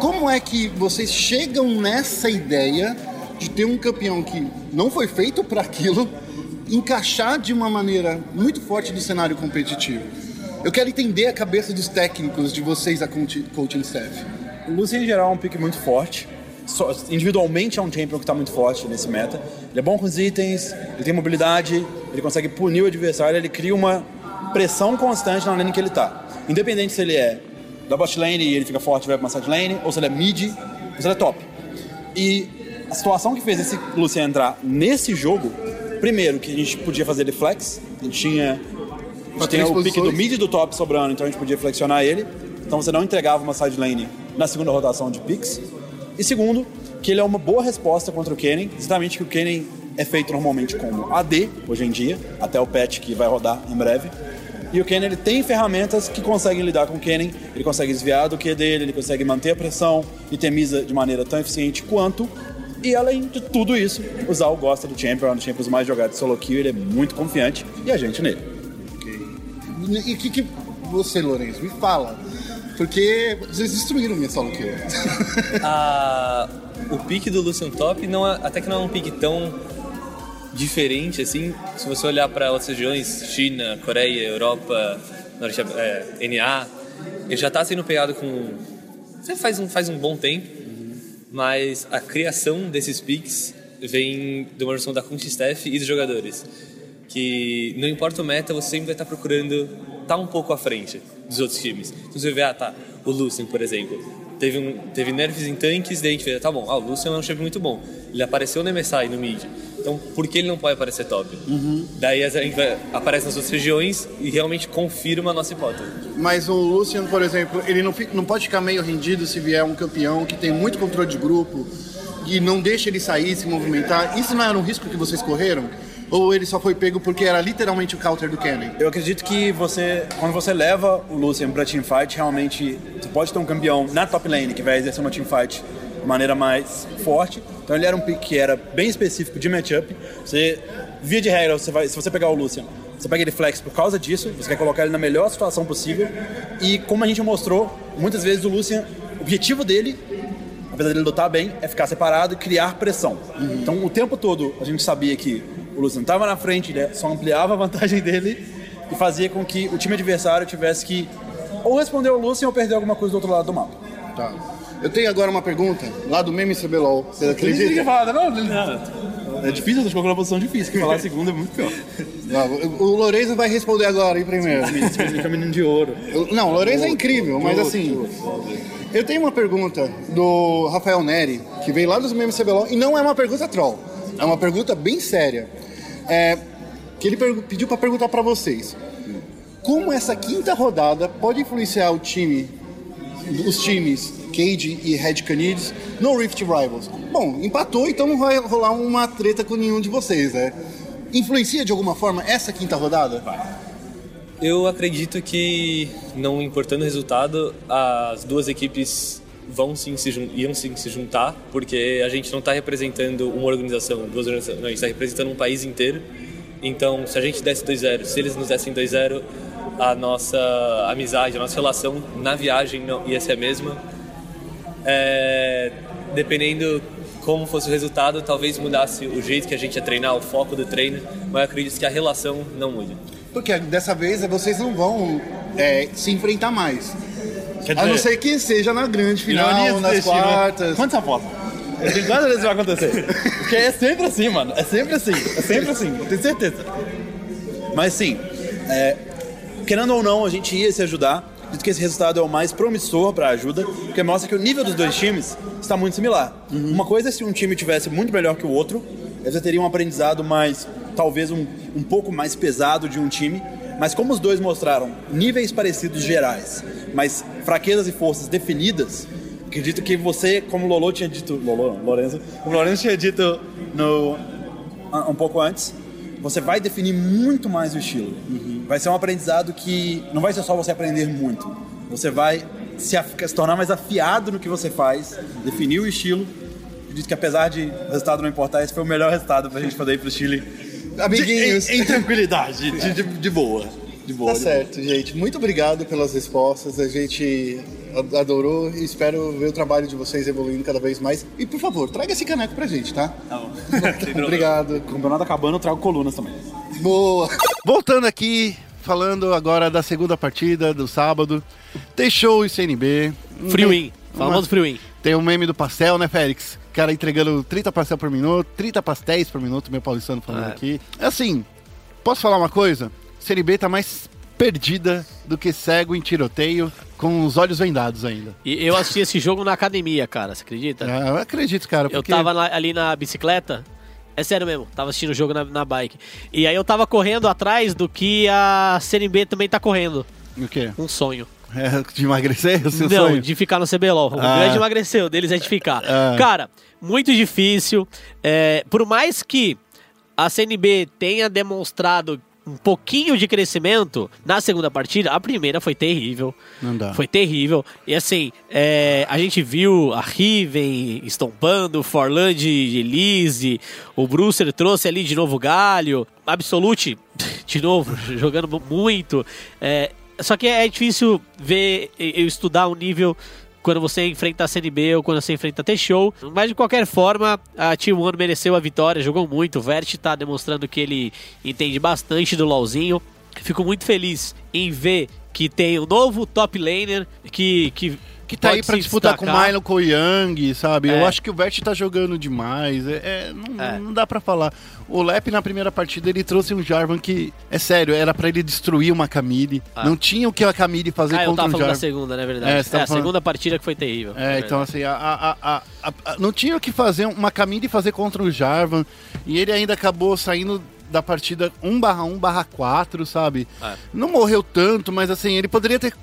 Como é que vocês chegam nessa ideia de ter um campeão que não foi feito para aquilo encaixar de uma maneira muito forte no cenário competitivo? Eu quero entender a cabeça dos técnicos de vocês, a coach- coaching staff.
O Lucian, em geral, é um pick muito forte. Individualmente é um champion que está muito forte nesse meta. Ele é bom com os itens, ele tem mobilidade, ele consegue punir o adversário, ele cria uma pressão constante na lane que ele está. Independente se ele é da bot lane e ele fica forte e vai para uma side lane, ou se ele é mid, ou se ele é top. E a situação que fez esse Lucian entrar nesse jogo, primeiro, que a gente podia fazer ele flex, a gente tinha A gente
três
o pique do mid e do top sobrando, então a gente podia flexionar ele. Então você não entregava uma side lane na segunda rotação de picks. E segundo, que ele é uma boa resposta contra o Kennen, exatamente que o Kennen é feito normalmente como AD, hoje em dia, até o patch que vai rodar em breve. E o Kennen ele tem ferramentas que conseguem lidar com o Kennen, ele consegue desviar do Q dele, ele consegue manter a pressão e temiza de maneira tão eficiente quanto. E além de tudo isso, o Zal gosta do Champion, é um dos Champions mais jogados de solo kill, ele é muito confiante e a gente nele.
E o que, que você, Lourenço, me fala? Porque vocês destruíram minha solo kill.
a- o pique do Lucian Top não é- até que não é um pique tão diferente assim. Se você olhar para outras regiões, China, Coreia, Europa, Norte, é, NA, ele já está sendo pegado com faz um faz um bom tempo, mas a criação desses picks vem de uma versão da coaching staff e dos jogadores. Que não importa o meta, você sempre vai estar procurando estar um pouco à frente dos outros times. Então você vê, ah tá, o Lucian, por exemplo, teve, um, teve nerfs em tanques, daí a gente vê, tá bom, ah, o Lucian é um champion muito bom. Ele apareceu no MSI, no mid. Então por que ele não pode aparecer top? Daí a gente vai, aparece nas outras regiões e realmente confirma a nossa hipótese.
Mas o Lucian, por exemplo, ele não, fica- não pode ficar meio rendido se vier um campeão que tem muito controle de grupo e não deixa ele sair, se movimentar. Isso não era um risco que vocês correram? Ou ele só foi pego porque era literalmente o counter do Kennen?
Eu acredito que você, quando você leva o Lucian pra teamfight, realmente você pode ter um campeão na top lane que vai exercer uma teamfight de maneira mais forte. Então ele era um pick que era bem específico de matchup. Você, via de regra, você vai, se você pegar o Lucian, você pega ele flex por causa disso, você quer colocar ele na melhor situação possível. E como a gente mostrou, muitas vezes o Lucian, o objetivo dele apesar dele lutar bem, é ficar separado e criar pressão. Então, o tempo todo, a gente sabia que o Lucian estava na frente, ele só ampliava a vantagem dele e fazia com que o time adversário tivesse que ou responder ao Lucian ou perder alguma coisa do outro lado do mapa.
Tá. Eu tenho agora uma pergunta lá do meme CBLOL. Você acredita?
falar, não, não. É difícil, eu tô colocando uma posição difícil, que falar segunda é muito pior.
Não, o Lourenço vai responder agora, hein, primeiro.
Esse menino de ouro.
Não, o Lourenço é incrível, mas assim. Eu tenho uma pergunta do Rafael Neri, que veio lá dos memes CBLOL, e não é uma pergunta troll. É uma pergunta bem séria. É, que ele pediu para perguntar para vocês. Como essa quinta rodada pode influenciar o time, os times Cade e Red Canids no Rift Rivals? Bom, empatou, então não vai rolar uma treta com nenhum de vocês, né? Influencia de alguma forma essa quinta rodada?
Eu acredito que, não importando o resultado, as duas equipes vão sim se iam sim se juntar, porque a gente não está representando uma organização, duas organizações, não, a gente está representando um país inteiro. Então, se a gente desse 2-0, se eles nos dessem 2-0, a nossa amizade, a nossa relação na viagem não ia ser a mesma. É, dependendo como fosse o resultado, talvez mudasse o jeito que a gente ia treinar, o foco do treino, mas eu acredito que a relação não mude.
Porque dessa vez vocês não vão é, se enfrentar mais.
Quer
A não ser que seja na grande final, nas
destino.
quartas.
Quantos apostas? Eu tenho quantas vezes vai acontecer? Porque é sempre assim, mano. É sempre assim. É sempre assim. Eu tenho certeza. Mas sim, é, querendo ou não, a gente ia se ajudar. Acredito que esse resultado é o mais promissor para a ajuda, porque mostra que o nível dos dois times está muito similar. Uma coisa é se um time tivesse muito melhor que o outro, aí você teria um aprendizado mais, talvez um, um pouco mais pesado de um time. Mas como os dois mostraram níveis parecidos gerais, mas fraquezas e forças definidas, acredito que você, como o Lolo tinha dito, Lolo, Lorenzo, como o Lorenzo tinha dito no, um pouco antes, você vai definir muito mais o estilo. Vai ser um aprendizado que não vai ser só você aprender muito. Você vai se, se tornar mais afiado no que você faz, definir o estilo. Acredito que apesar de o resultado não importar, esse foi o melhor resultado pra gente poder ir pro Chile.
Amiguinhos.
De- em, em tranquilidade, de, de- de boa. De boa.
Tá
de boa.
certo, gente. Muito obrigado pelas respostas. A gente adorou e espero ver o trabalho de vocês evoluindo cada vez mais. E por favor, traga esse caneco pra gente, tá?
Tá bom.
Obrigado.
O campeonato acabando, eu trago colunas também.
Boa. Voltando aqui, falando agora da segunda partida do sábado. Tem show e CNB.
Win. Famoso free win.
Tem o meme do pastel, né, Félix? O cara entregando 30 pastel por minuto, 30 pastéis por minuto, meu paulistano falando
É.
aqui. Assim, posso falar uma coisa? CNB tá mais perdida do que cego em tiroteio, com os olhos vendados ainda.
E eu assisti esse jogo na academia, cara, você acredita?
Ah, eu acredito, cara,
Eu
porque...
tava na- ali na bicicleta É sério mesmo, tava assistindo o jogo na, na bike. E aí eu tava correndo atrás do que a CNB também tá correndo.
O quê?
Um sonho.
É, de emagrecer o seu
Não,
sonho?
de ficar no CBLOL. O
Ah.
grande emagreceu, deles é de ficar.
Ah.
Cara, muito difícil. É, por mais que a CNB tenha demonstrado um pouquinho de crescimento na segunda partida, a primeira foi terrível.
Não dá.
Foi terrível. E assim, é, a gente viu a Riven estompando, Forland e Elise, o Brucer trouxe ali de novo o Galho, Absolute, de novo, jogando mu- muito. É, só que é difícil ver, eu estudar o nível quando você enfrenta a CNB ou quando você enfrenta a T-Show. Mas de qualquer forma, a Team One mereceu a vitória, jogou muito. O Vert tá demonstrando que ele entende bastante do LoLzinho. Fico muito feliz em ver que tem um novo top laner que, que,
Que tá aí pra disputar com o. Milo, com o Yang, sabe?
É.
Eu acho que o Vert tá jogando demais. É, é, não,
É.
não dá pra falar. O Lep na primeira partida ele trouxe um Jarvan que, é sério, era pra ele destruir uma Camille.
Ah.
Não tinha o que a Camille fazer
Ah, eu
contra
tava
um
falando da
Jarvan.
segunda, né, verdade?
É,
É,
tava
a
falando-
segunda partida que foi terrível.
É, então assim, a- a- a- não tinha o que fazer uma Camille fazer contra o Jarvan. E ele ainda acabou saindo da partida 1 barra 1 barra 4, sabe?
É.
Não morreu tanto, mas assim, ele poderia ter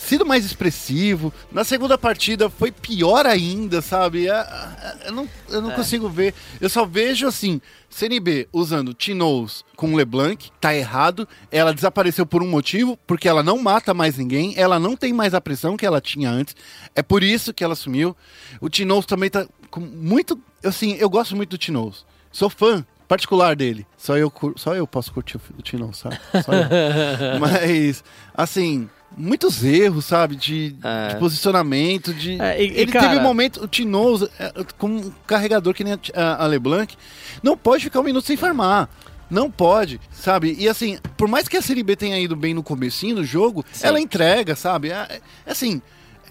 sido mais expressivo. Na segunda partida foi pior ainda, sabe? É, é, Eu não, eu não
É.
consigo ver. Eu só vejo assim, CNB usando Tinoz com LeBlanc, tá errado. Ela desapareceu por um motivo, porque ela não mata mais ninguém, ela não tem mais a pressão que ela tinha antes. É por isso que ela sumiu. O Tinoz também tá com muito. Assim, eu gosto muito do Tinoz. Sou fã particular dele. Só eu, só eu posso curtir o, Tinoz, sabe? Só eu. Mas, assim. Muitos erros, sabe? De,
É.
de posicionamento, de.
É, e-
ele
cara-
teve um momento, o Tinoz, é, como um carregador que nem a, LeBlanc, não pode ficar um minuto sem farmar. Não pode, sabe? E assim, por mais que a Série B tenha ido bem no comecinho do jogo,
Sim.
ela entrega, sabe? É, é assim,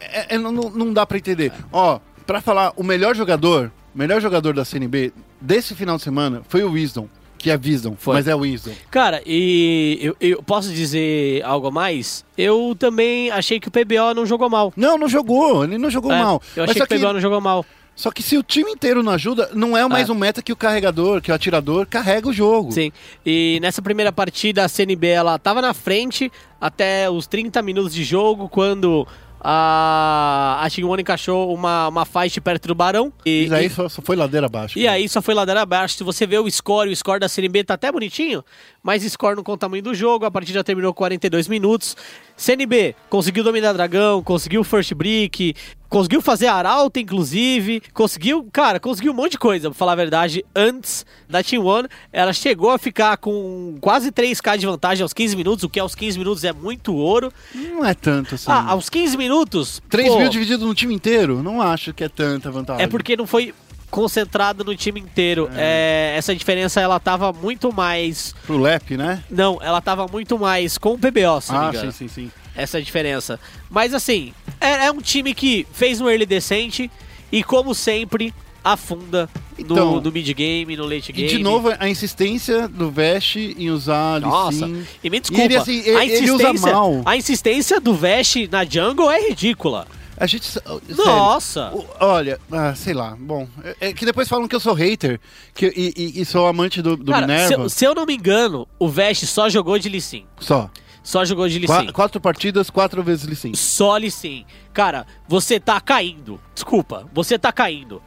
é- não, não- dá pra entender. Ó, pra falar, o melhor jogador, melhor jogador da CNB desse final de semana foi o Wisdom, que é Wisdom,
Foi.
mas é o Wisdom.
Cara, e eu, eu posso dizer algo a mais? Eu também achei que o PBO não jogou mal.
Não, não jogou, ele não jogou
É,
mal.
Eu
Mas
achei
só
que o PBO não jogou mal.
Só que se o time inteiro não ajuda, não é mais
É.
um meta que o carregador, que o atirador carrega o jogo.
Sim. E nessa primeira partida, a CNB ela tava na frente até os 30 minutos de jogo, quando a, a One encaixou uma, uma fight perto do Barão. E,
Isso aí
e-
só, só foi ladeira abaixo.
E aí só foi ladeira abaixo. Se você vê o score, o score da CNB tá até bonitinho, mas score não com o tamanho do jogo. A partida terminou com 42 minutos. CNB conseguiu dominar Dragão, conseguiu First Brick, conseguiu fazer Arauto, inclusive. Conseguiu, cara, conseguiu um monte de coisa, pra falar a verdade, antes da Team One. Ela chegou a ficar com quase 3k de vantagem aos 15 minutos, o que aos 15 minutos é muito ouro.
Não é tanto assim.
Ah, aos 15 minutos.
3
pô,
mil dividido no time inteiro? Não acho que é tanta vantagem.
É porque não foi concentrado no time inteiro. É, essa diferença ela tava muito mais.
Pro Lep, né?
Não, ela tava muito mais com o PBO, se
Ah, sim, sim, sim.
Essa é diferença. Mas assim, é, é um time que fez um early decente e, como sempre, afunda
Então,
no, no mid-game, no late
E
game.
de novo, a insistência do Vest em usar
Nossa,
Sin.
e me desculpa,
ele, assim, ele-
a, insistência,
mal.
a insistência do Vest na jungle é ridícula.
A gente. sério,
Nossa!
o- olha, ah, sei lá. Bom, é, é que depois falam que eu sou hater que, e, e- e sou amante do, do
Cara, se,
Minerva.
eu- se eu não me engano, o Vest só jogou de Lee Sin.
Só.
Só jogou de Lee
Qua- quatro partidas, quatro vezes Lee Sin.
Só Lee Sin. Cara, você tá caindo. Desculpa, você tá caindo.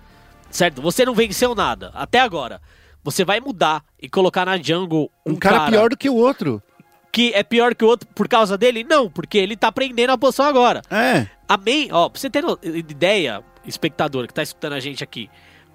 Certo? Você não venceu nada. Até agora. Você vai mudar e colocar na jungle um,
Um cara, pior do que o outro.
que é pior que o outro por causa dele? Não, porque ele tá aprendendo a posição agora.
É.
A main, ó, pra você ter ideia, espectador que tá escutando a gente aqui,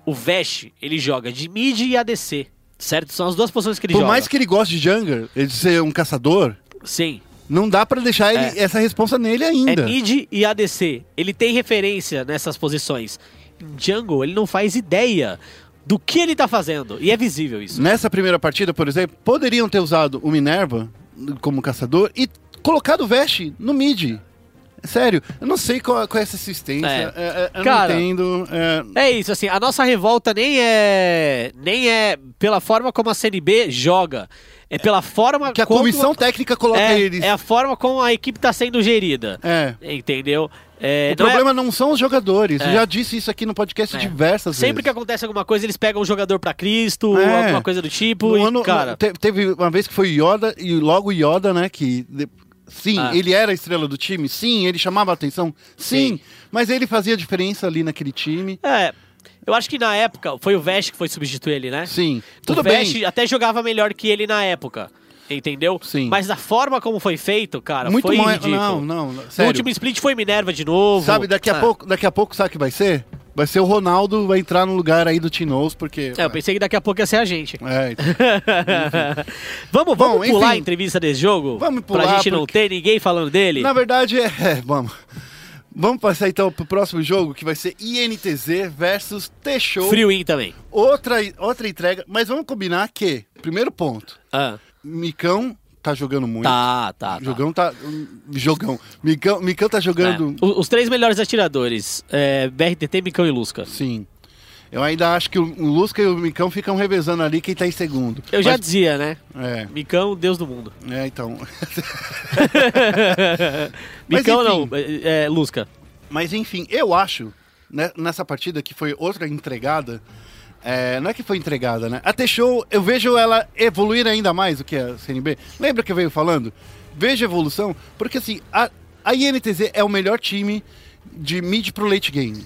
o Vesh, ele joga de mid e ADC, certo? São as duas posições que ele
Por
joga.
mais que ele goste de Jungler, ele ser um caçador,
Sim.
não dá pra deixar ele-
É.
essa responsa nele ainda.
É mid e ADC. Ele tem referência nessas posições. Em jungle, ele não faz ideia do que ele tá fazendo. E é visível isso.
Nessa primeira partida, por exemplo, poderiam ter usado o Minerva como caçador e colocado o Vest no mid. Sério, eu não sei qual, qual é essa assistência.
É.
é, é, eu
Cara,
não entendo. é,
É isso, assim, a nossa revolta nem é nem é pela forma como a CNB joga, é pela forma
que a comissão técnica coloca
é,
eles.
é a forma como a equipe tá sendo gerida.
É.
Entendeu? É,
O
não é-
problema não são os jogadores. Eu
É.
já disse isso aqui no podcast
É.
diversas
Sempre que
vezes.
acontece alguma coisa, eles pegam um jogador pra Cristo,
É.
alguma coisa do tipo,
No
e,
ano-
cara...
te- teve uma vez que foi Yoda, e logo Yoda, né, que... Sim,
Ah.
ele era a estrela do time, sim, ele chamava a atenção, sim,
Sim.
mas ele fazia diferença ali naquele time.
É, eu acho que na época, foi o Vest que foi substituir ele, né?
Sim, tudo
o Vest
bem.
até jogava melhor que ele na época, entendeu?
Sim.
Mas da forma como foi feito, cara,
Muito
foi
mais.
ridículo.
Não, não, não, sério.
último split foi Minerva de novo.
Sabe, daqui a,
Ah.
pouco, daqui a pouco, sabe o que vai ser? Vai ser o Ronaldo, vai entrar no lugar aí do Tinoz, porque...
É, eu pensei que daqui a pouco ia ser a gente.
É, então.
vamos
Bom,
vamos pular
enfim.
a entrevista desse jogo?
Vamos
Pra
pular,
gente não
porque-
ter ninguém falando dele?
Na verdade, é, é, vamos. Vamos passar então pro próximo jogo, que vai ser INTZ versus T-Show.
Free win também.
Outra, outra entrega, mas vamos combinar que, primeiro ponto,
Ah,
Micão tá jogando muito.
tá, tá, tá.
Jogão tá. hum, Jogão. Micão, Micão tá jogando.
É. Os três melhores atiradores, é, BRTT, Micão e Lusca.
Sim. Eu ainda acho que o Lusca e o Micão ficam revezando ali quem tá em segundo.
Eu já
Mas-
dizia, né?
É,
Micão, Deus do mundo.
é, então.
Micão não, é, é, Lusca.
Mas enfim, eu acho, né, nessa partida que foi outra entregada, é, não é que foi entregada, né? A T-Show, eu vejo ela evoluir ainda mais do que a CNB. Lembra que eu veio falando? Veja a evolução, porque assim, a, a INTZ é o melhor time de mid pro late game.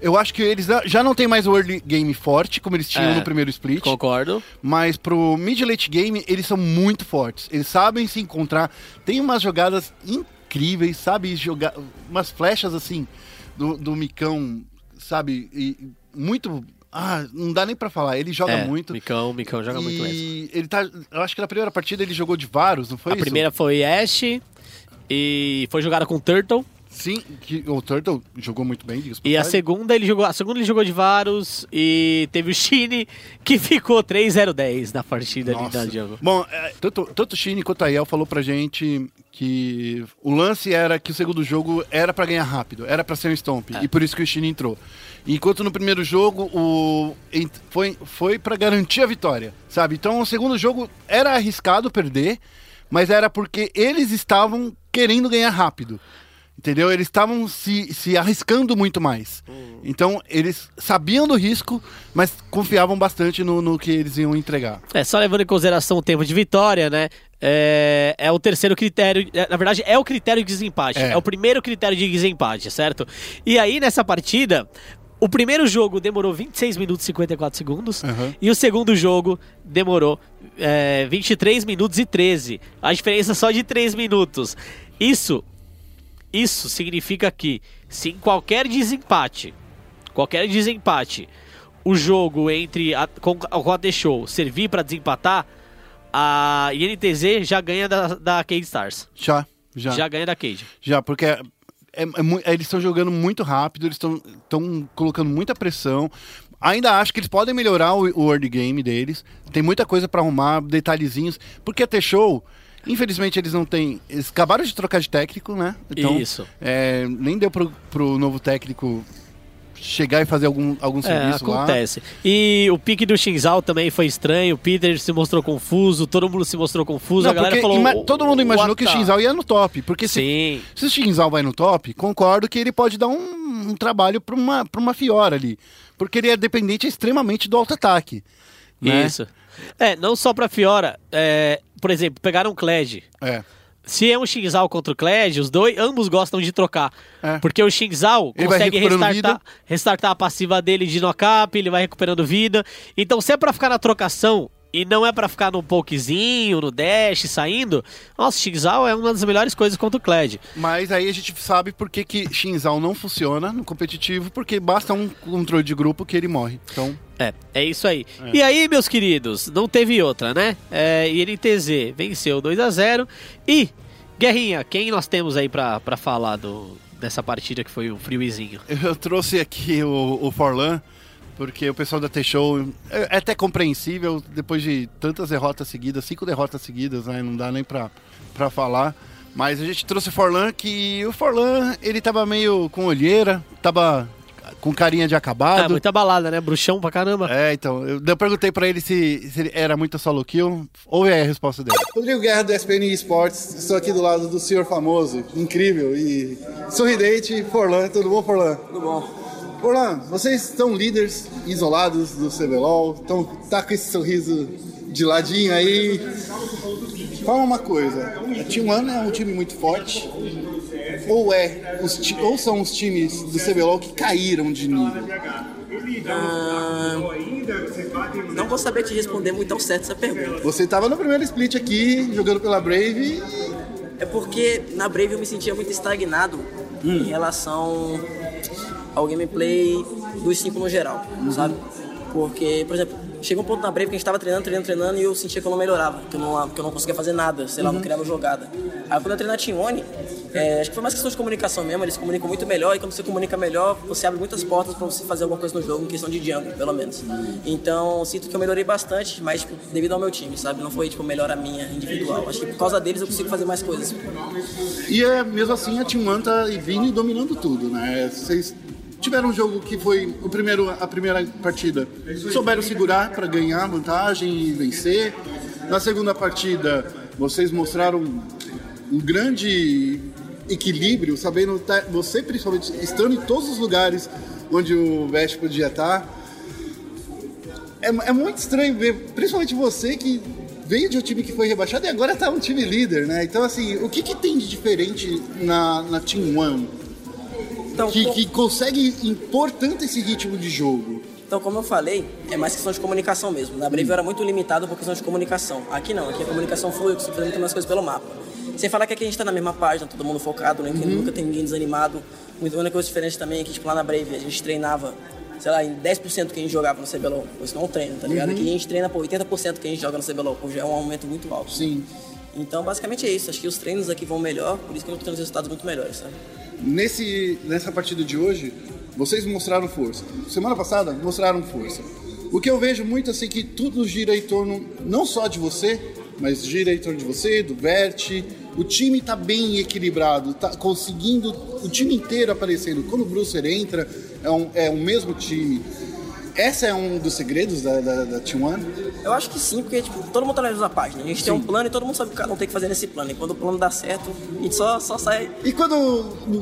Eu acho que eles já- já não tem mais o early game forte, como eles tinham
É,
no primeiro split.
Concordo.
Mas pro mid late game, eles são muito fortes. Eles sabem se encontrar. Tem umas jogadas incríveis, sabe? Jogar umas flechas assim do, do Micão, sabe? E muito. Ah, não dá nem pra falar. Ele joga
É,
muito.
Micão, Micão joga muito mesmo.
E ele tá. Eu acho que na primeira partida ele jogou de Varus, não foi
A
isso?
primeira foi Ash e foi jogada com Turtle.
Sim, que o Turtle jogou muito bem,
E a segunda ele jogou, a segunda ele jogou de Varus e teve o Shine que ficou 3-0-10 na partida ali da jogo.
Bom, é, tanto, tanto o Shine quanto a Yel falou pra gente que o lance era que o segundo jogo era pra ganhar rápido, era pra ser um stomp,
É.
e por isso que o Shine entrou. Enquanto no primeiro jogo o foi foi para garantir a vitória, sabe? Então o segundo jogo era arriscado perder, mas era porque eles estavam querendo ganhar rápido. Entendeu? Eles estavam se, se arriscando muito mais.
Uhum.
Então, eles sabiam do risco, mas confiavam bastante no, no que eles iam entregar.
É, só levando em consideração o tempo de vitória, né? É, é o terceiro critério. é, Na verdade, é o critério de desempate.
É.
É. o primeiro critério de desempate, certo? E aí, nessa partida, o primeiro jogo demorou 26 minutos e 54 segundos.
Aham.
E o segundo jogo demorou é, 23 minutos e 13. A diferença só de 3 minutos. Isso, isso significa que se em qualquer desempate, qualquer desempate, o jogo entre a, com, com a The Show servir para desempatar, a INTZ já ganha da, da Cade Stars.
Já, já.
Já ganha da Cade.
Já, porque é- é- é eles estão jogando muito rápido, eles estão colocando muita pressão. Ainda acho que eles podem melhorar o, o early game deles. Tem muita coisa pra arrumar, detalhezinhos. Porque a T-Show, infelizmente, eles não têm. Eles acabaram de trocar de técnico, né? Então,
Isso.
é, nem deu pro, pro novo técnico chegar e fazer algum, algum
É,
serviço lá.
acontece. E o pique do Shinzal também foi estranho. O Peter se mostrou confuso, todo mundo se mostrou confuso.
Não,
a galera falou.
todo mundo imaginou
"What
que o
the-"
Shinzal ia no top. Porque se,
Sim.
se o Shinzal vai no top, concordo que ele pode dar um, um trabalho pra uma, pra uma Fiora ali. Porque ele é dependente extremamente do auto-ataque. Né?
Isso. É, não só pra Fiora. é, por exemplo, pegaram o Kled.
É.
Se é um Shinzal contra o Kled, os dois, ambos gostam de trocar.
É.
Porque o
Ele vai
consegue restartar, restartar a passiva dele de knock-up, ele vai recuperando vida. Então, se é pra ficar na trocação e não é pra ficar no pokezinho, no dash, saindo, nossa, o Shinzal é uma das melhores coisas contra o Kled.
Mas aí a gente sabe por que, que Shinzal não funciona no competitivo, porque basta um controle de grupo que ele morre. Então,
É, é isso aí. E aí, meus queridos, não teve outra, né? É, INTZ venceu 2 a 0 E, Guerrinha, quem nós temos aí pra, pra falar do, dessa partida que foi um friozinho?
eu trouxe aqui o, o Forlan, porque o pessoal da T-Show é, é até compreensível, depois de tantas derrotas seguidas, cinco derrotas seguidas, né? Não dá nem pra, pra falar. Mas a gente trouxe o Forlan, que o Forlan, ele tava meio com olheira, tava
com carinha de acabado.
muita balada, né? Bruxão pra caramba.
É, então, eu, eu perguntei pra ele se, se ele era muito solo kill. Ouve aí a resposta dele.
Rodrigo Guerra do SPN Esportes, estou aqui do lado do senhor famoso, incrível e sorridente, Forlan. Tudo bom, Forlan? Tudo bom. Forlan, vocês estão líderes isolados do CBLOL, estão, tá com esse sorriso de ladinho aí. Fala uma coisa, a Team One é um time muito forte, ou, é os ou são os times do CBLOL que caíram de nível?
Ah, não vou saber te responder muito ao certo essa pergunta.
Você estava no primeiro split aqui, jogando pela Brave,
É porque na Brave eu me sentia muito estagnado em relação ao gameplay dos cinco no geral, sabe? Porque, por exemplo, chegou um ponto na Brave que a gente tava treinando, treinando, treinando e eu sentia que eu não melhorava, que eu não, que eu não conseguia fazer nada, sei lá, não criava jogada. Aí quando eu treinei na Team One, é, acho que foi mais questão de comunicação mesmo, eles comunicam muito melhor e quando você comunica melhor, você abre muitas portas pra você fazer alguma coisa no jogo, em questão de jungle, pelo menos. Então, sinto que eu melhorei bastante, mas tipo, devido ao meu time, sabe? Não foi tipo melhora minha individual. Acho que por causa deles eu consigo fazer mais coisas.
E é, mesmo assim a Team tá vindo e dominando tudo, né? Vocês tiveram um jogo que foi o primeiro, a primeira partida. Souberam segurar para ganhar vantagem e vencer. Na segunda partida, vocês mostraram um grande equilíbrio, sabendo você principalmente estando em todos os lugares onde o Vest podia estar. É, é muito estranho ver, principalmente você que veio de um time que foi rebaixado e agora tá um time líder, né? Então, assim, o que, que tem de diferente na, na Team One
Então,
que,
com-
que consegue impor tanto esse ritmo de jogo?
Então, como eu falei, é mais questão de comunicação mesmo. Na Brave eu era muito limitado por questão de comunicação. Aqui não, aqui a comunicação flui, eu consigo fazer muito mais coisas pelo mapa. Sem falar que aqui a gente tá na mesma página, todo mundo focado, né? nunca tem ninguém desanimado. Muito- A única coisa diferente também é que, tipo, lá na Brave a gente treinava, sei lá, em 10% que a gente jogava no CBLOL. Isso não é um treino, tá ligado? Aqui a gente treina por 80% que a gente joga no CBLOL, pô, já é um aumento muito alto.
Sim.
Então, basicamente é isso. Acho que os treinos aqui vão melhor, por isso que eu tô tendo resultados muito melhores, sabe?
Nesse, nessa partida de hoje, vocês mostraram força. Semana passada, mostraram força. O que eu vejo muito assim que tudo gira em torno não só de você, mas gira em torno de você, do Vert. O time tá bem equilibrado, tá conseguindo o time inteiro aparecendo. Quando o Brucer entra, é um, é o mesmo time. Essa é um dos segredos da, da, da Team One.
Eu acho que sim, porque tipo, todo mundo tá na mesma página. A gente tem um plano e todo mundo sabe o que cada um tem que fazer nesse plano. E quando o plano dá certo, a gente só, só sai.
E quando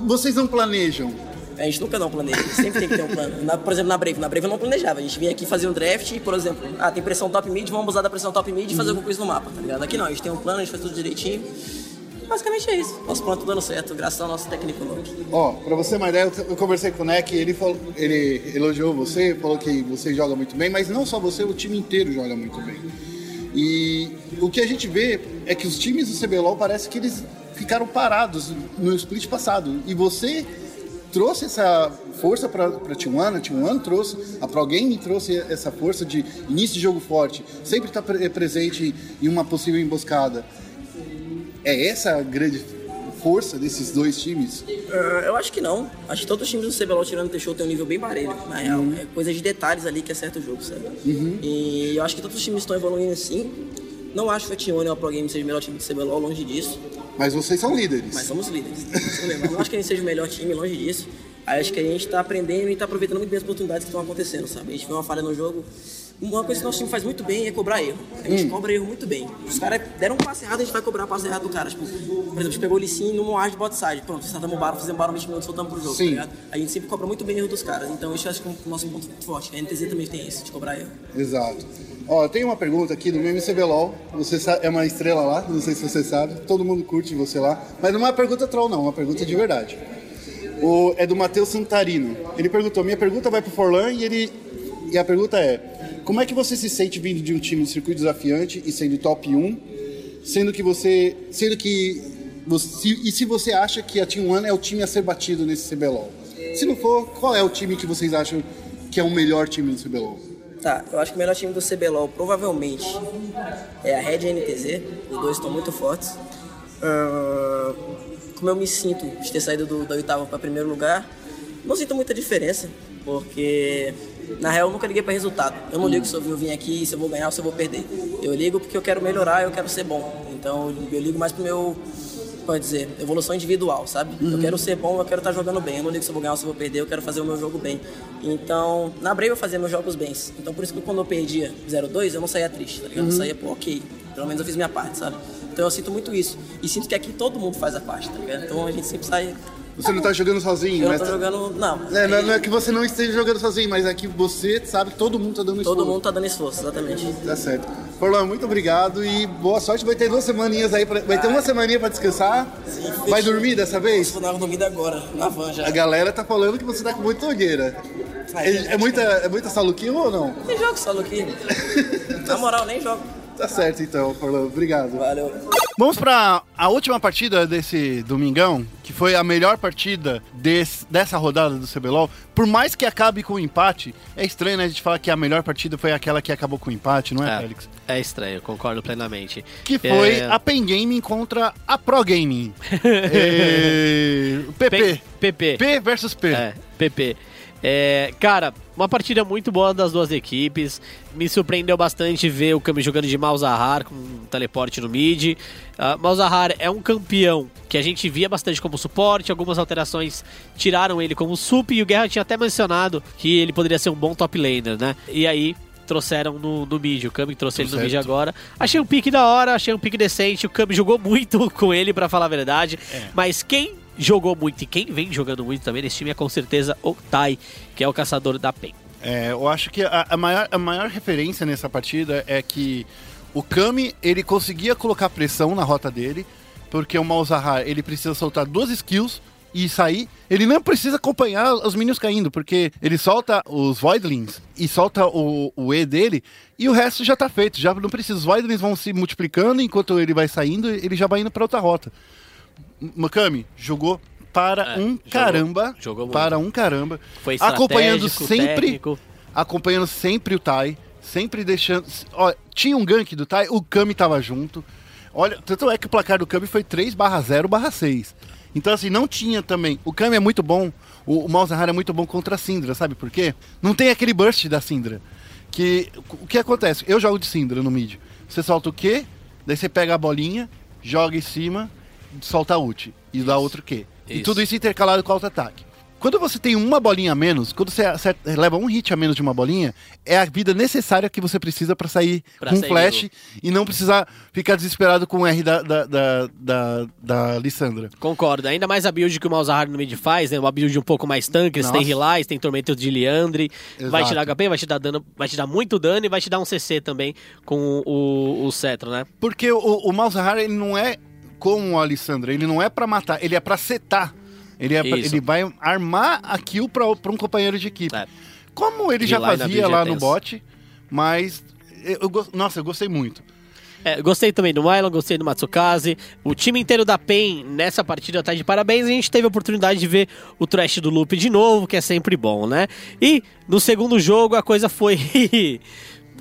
vocês não planejam,
A gente nunca não planeja, sempre tem que ter um plano. Na- por exemplo, na Brave, na Brave eu não planejava. A gente vinha aqui fazer um draft e, por exemplo, ah, tem pressão top mid, vamos usar da pressão top mid e fazer alguma coisa no mapa, tá ligado? Aqui não, a gente tem um plano, a gente faz tudo direitinho. Basicamente é isso. Nosso plano tá dando certo, graças ao nosso técnico novo.
Ó, pra você uma ideia, eu, conversei com o Neck, ele, falou, ele elogiou você, falou que você joga muito bem, mas não só você, o time inteiro joga muito bem. E o que a gente vê é que os times do CBLOL parece que eles ficaram parados no split passado. E você trouxe essa força pra, pra Team One, a Team One trouxe, a Pro Game trouxe essa força de início de jogo forte, sempre estar presente em uma possível emboscada. É essa a grande força desses dois times?
Ah, eu acho que não. Acho que todos os times do CBLOL tirando o Teixeira tem um nível bem parelho, na real. É coisa de detalhes ali que acerta o jogo, sabe? E eu acho que todos os times estão evoluindo assim. Não acho que a T1 ou a Pro Game seja o melhor time do CBLOL, longe disso.
Mas vocês são líderes.
Mas somos líderes. Eu não acho que a gente seja o melhor time, longe disso. Aí acho que a gente tá aprendendo e tá aproveitando muito bem as oportunidades que estão acontecendo, sabe? A gente vê uma falha no jogo. Uma coisa que nosso time faz muito bem é cobrar erro. A gente cobra erro muito bem. Os caras deram um passe errado, a gente vai cobrar o passe errado do cara. Tipo, por exemplo, a gente pegou o Lissin no Moage de bot side. Pronto, startamos o Baron, fizemos Baron 20 minutos, voltamos pro jogo,
Sim.
tá? A gente sempre cobra muito bem erro dos caras. Então isso eu acho que é o nosso ponto forte. A NTZ também tem isso, de cobrar erro.
Exato. Ó, tem uma pergunta aqui do meu MCBLOL. Você é uma estrela lá, não sei se você sabe. Todo mundo curte você lá. Mas não é uma pergunta troll, não, é uma pergunta de verdade. O, é do Matheus Santarino. Ele perguntou: minha pergunta vai pro Forlan e ele. E a pergunta é: Como é que você se sente vindo de um time de circuito desafiante e sendo top 1, sendo que você. Sendo que. Você, e se você acha que a Team One é o time a ser batido nesse CBLOL? Se não for, qual é o time que vocês acham que é o melhor time do CBLOL?
Tá, eu acho que o melhor time do CBLOL provavelmente é a Red e a NTZ. Os dois estão muito fortes. Ah, como eu me sinto de ter saído do, da oitava para primeiro lugar, não sinto muita diferença, porque na real eu nunca liguei para resultado. Eu não ligo se eu vim- aqui, se eu vou ganhar ou se eu vou perder. Eu ligo porque eu quero melhorar, eu quero ser bom. Então eu ligo mais pro meu pode dizer, evolução individual, sabe? Eu quero ser bom, eu quero estar jogando bem. Eu não ligo se eu vou ganhar ou se eu vou perder, eu quero fazer o meu jogo bem. Então, na Brave eu fazia meus jogos bens. Então, por isso que quando eu perdia 0-2, eu não saía triste, tá ligado? Eu saía, pô, ok. Pelo menos eu fiz minha parte, sabe? Então eu sinto muito isso. E sinto que aqui todo mundo faz a parte, tá ligado? Então a gente sempre sai.
Você não tá jogando sozinho,
Eu não
mas.
tô
tá-
jogando. Não.
É, não, não é que você não esteja jogando sozinho, mas é que você sabe que todo mundo tá dando
Todo
esforço.
mundo tá dando esforço, exatamente.
Tá certo. Forlan, muito obrigado e boa sorte. Vai ter duas semaninhas aí, pra... vai ter uma semaninha pra descansar. Vai dormir dessa vez?
Tô na dormida agora, na van já.
A galera tá falando que você tá com muita olheira. É, é muita, é muita saluquinha ou não?
Nem jogo aqui. Na moral, nem jogo.
Tá certo então, Forlan. Obrigado.
Valeu.
Vamos pra a última partida desse domingão, que foi a melhor partida desse- dessa rodada do CBLOL. Por mais que acabe com o empate, é estranho, né, a gente falar que a melhor partida foi aquela que acabou com o empate, não é,
É,
Félix?
é estranho, concordo plenamente.
Que foi
É,
a Pen Gaming contra a Pro Gaming. É, PP.
PP.
P versus P.
É, PP. É, cara, uma partida muito boa das duas equipes. Me surpreendeu bastante ver o Kami jogando de Malzahar com um teleporte no mid. Uh, Malzahar é um campeão que a gente via bastante como suporte. Algumas alterações tiraram ele como sup e o Guerra tinha até mencionado que ele poderia ser um bom top laner, né? E aí trouxeram no, no mid. O Kami trouxe ele no mid
certo.
agora. Achei um pique da hora, achei um pique decente. O Kami jogou muito com ele, pra falar a verdade. Mas quem jogou muito e quem vem jogando muito também nesse time é com certeza o Tai, que é o caçador da PEN.
É, eu acho que a, a maior, a maior referência nessa partida é que o Kami, ele conseguia colocar pressão na rota dele, porque o Malzahar, ele precisa soltar duas skills e sair. Ele não precisa acompanhar os minions caindo, porque ele solta os Voidlings e solta o, o E dele, e o resto já tá feito. Já não precisa. Os Voidlings vão se multiplicando, enquanto ele vai saindo, ele já vai indo pra outra rota. Makami jogou para
É,
um
jogou-
caramba.
jogou muito.
para um caramba.
Foi
acompanhando sempre
técnico.
acompanhando sempre o Tai, sempre deixando. Ó, tinha um gank do Tai, o Kami tava junto. Olha, tanto é que o placar do Kami foi 3/0/6. Então, assim, não tinha também. O Kami é muito bom, o, o Malzahar é muito bom contra a Syndra, sabe por quê? Não tem aquele burst da Syndra. Que, o que acontece? Eu jogo de Syndra no mid. Você solta o Q, daí você pega a bolinha, joga em cima, solta ult. E dá outro Q. E
Isso.
tudo isso intercalado com auto-ataque. Quando você tem uma bolinha a menos, quando você acerta- leva um hit a menos de uma bolinha, é a vida necessária que você precisa pra sair
Pra
com
sair
flash
vivo.
e não precisar ficar desesperado com o R da, da, da, da, da Lissandra.
Concordo, ainda mais a build que o Malzahar no mid faz, né? Uma build um pouco mais tanque, você tem
Nossa.
Rilies, tem Tormento de Liandre, vai te dar
Exato.
HP, vai te dar dano, vai te dar muito dano e vai te dar um CC também com o, o Cetro, né?
Porque o, o Malzahar, ele não é como a Lissandra, ele não é pra matar, ele é pra setar. Ele, é pra- ele vai armar a kill pra, pra um companheiro de equipe.
É.
Como ele já fazia lá
é
no bot, mas... Eu, eu nossa, eu gostei muito.
É, gostei também do Mylon, gostei do Matsukaze. O time inteiro da PEN nessa partida tá de parabéns. A gente teve a oportunidade de ver o trash do Loop de novo, que é sempre bom, né? E no segundo jogo a coisa foi.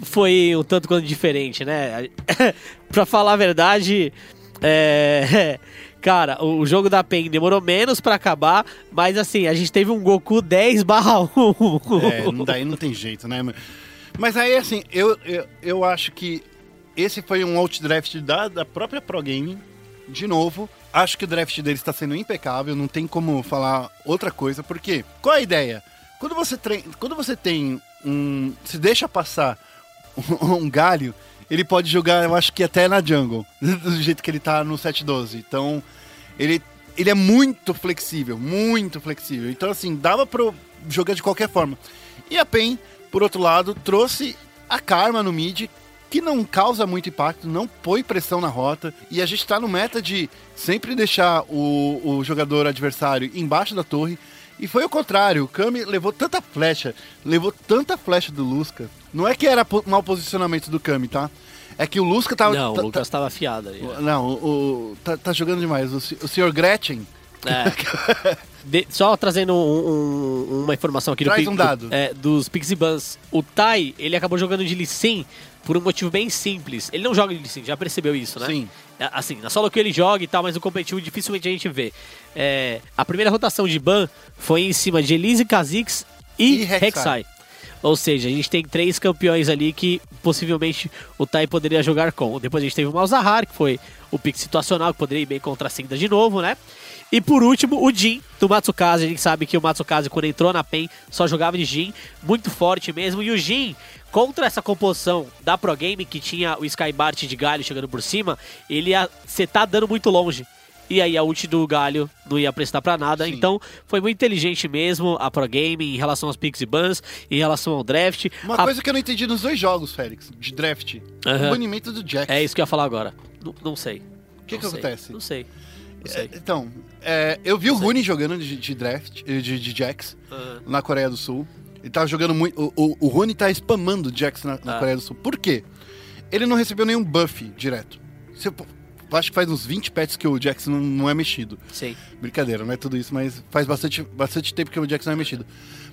foi um tanto quanto diferente, né? pra falar a verdade. É. Cara, o jogo da PEN demorou menos pra acabar, mas assim, a gente teve um Goku 10 barra 1.
É, daí não tem jeito, né? Mas aí, assim, eu, eu, eu acho que esse foi um outdraft da, da própria Pro Gaming. De novo, acho que o draft deles está sendo impecável, não tem como falar outra coisa, porque qual é a ideia? Quando você. Quando você tem um. Se deixa passar um galho, ele pode jogar, eu acho que até na jungle, do jeito que ele tá no 712. Então, ele, ele é muito flexível, muito flexível. Então, assim, dava pra jogar de qualquer forma. E a PEN, por outro lado, trouxe a Karma no mid, que não causa muito impacto, não põe pressão na rota. E a gente tá no meta de sempre deixar o, o jogador adversário embaixo da torre. E foi o contrário, o Kami levou tanta flecha, levou tanta flecha do Lusca. Não é que era mau posicionamento do Kami, tá? É que o Lusca tava.
Não, o Lucas tava afiado aí.
tá- não, o, o- tá, tá jogando demais. O, o Sr. Gretchen.
É. De- só trazendo um- um- uma informação aqui do,
Traz
Pi-
um dado.
do- é, dos Pixie Buns. O Tai, ele acabou jogando de Lee Sin por um motivo bem simples. Ele não joga de Lee Sin, já percebeu isso, né?
Sim.
É, Assim, na solo que ele joga e tal, mas no competitivo dificilmente a gente vê. É, a primeira rotação de ban foi em cima de Elise Kha'Zix e,
E Rek'Sai.
Ou seja, a gente tem três campeões ali que possivelmente o Tai poderia jogar com. Depois a gente teve o Malzahar, que foi o pique situacional, que poderia ir bem contra a Cinda de novo, né? E por último, o Jin do Matsukaze. A gente sabe que o Matsukaze, quando entrou na PEN, só jogava de Jin, muito forte mesmo. E o Jin, contra essa composição da Pro Game, que tinha o Skybart de Galho chegando por cima, ele ia setar dando muito longe. E aí a ult do Galho não ia prestar pra nada. Então foi muito inteligente mesmo a Pro Game em relação aos picks e bans, em relação ao draft.
Uma
A-
coisa que eu não entendi nos dois jogos, Félix, de draft.
Aham.
O banimento do Jax.
É isso que eu ia falar agora. Não, não sei.
O que,
Não
que acontece?
Não sei. Não sei.
Então, é, eu vi o Rooney jogando de, de draft, eh, de, de Jax,
Aham.
na Coreia do Sul. Ele tava jogando muito. O, o, o Rooney tá spamando Jax na, na
Ah.
Coreia do Sul. Por quê? Ele não recebeu nenhum buff direto. Você, acho que faz uns 20 pets que o Jax não, não é mexido.
Sim.
Brincadeira, não é tudo isso, mas faz bastante, bastante tempo que o Jax não é mexido.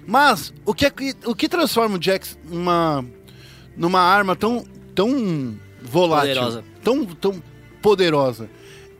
Mas, o que, é o que transforma o Jax numa, numa arma tão, tão volátil,
Poderosa.
Tão, tão poderosa,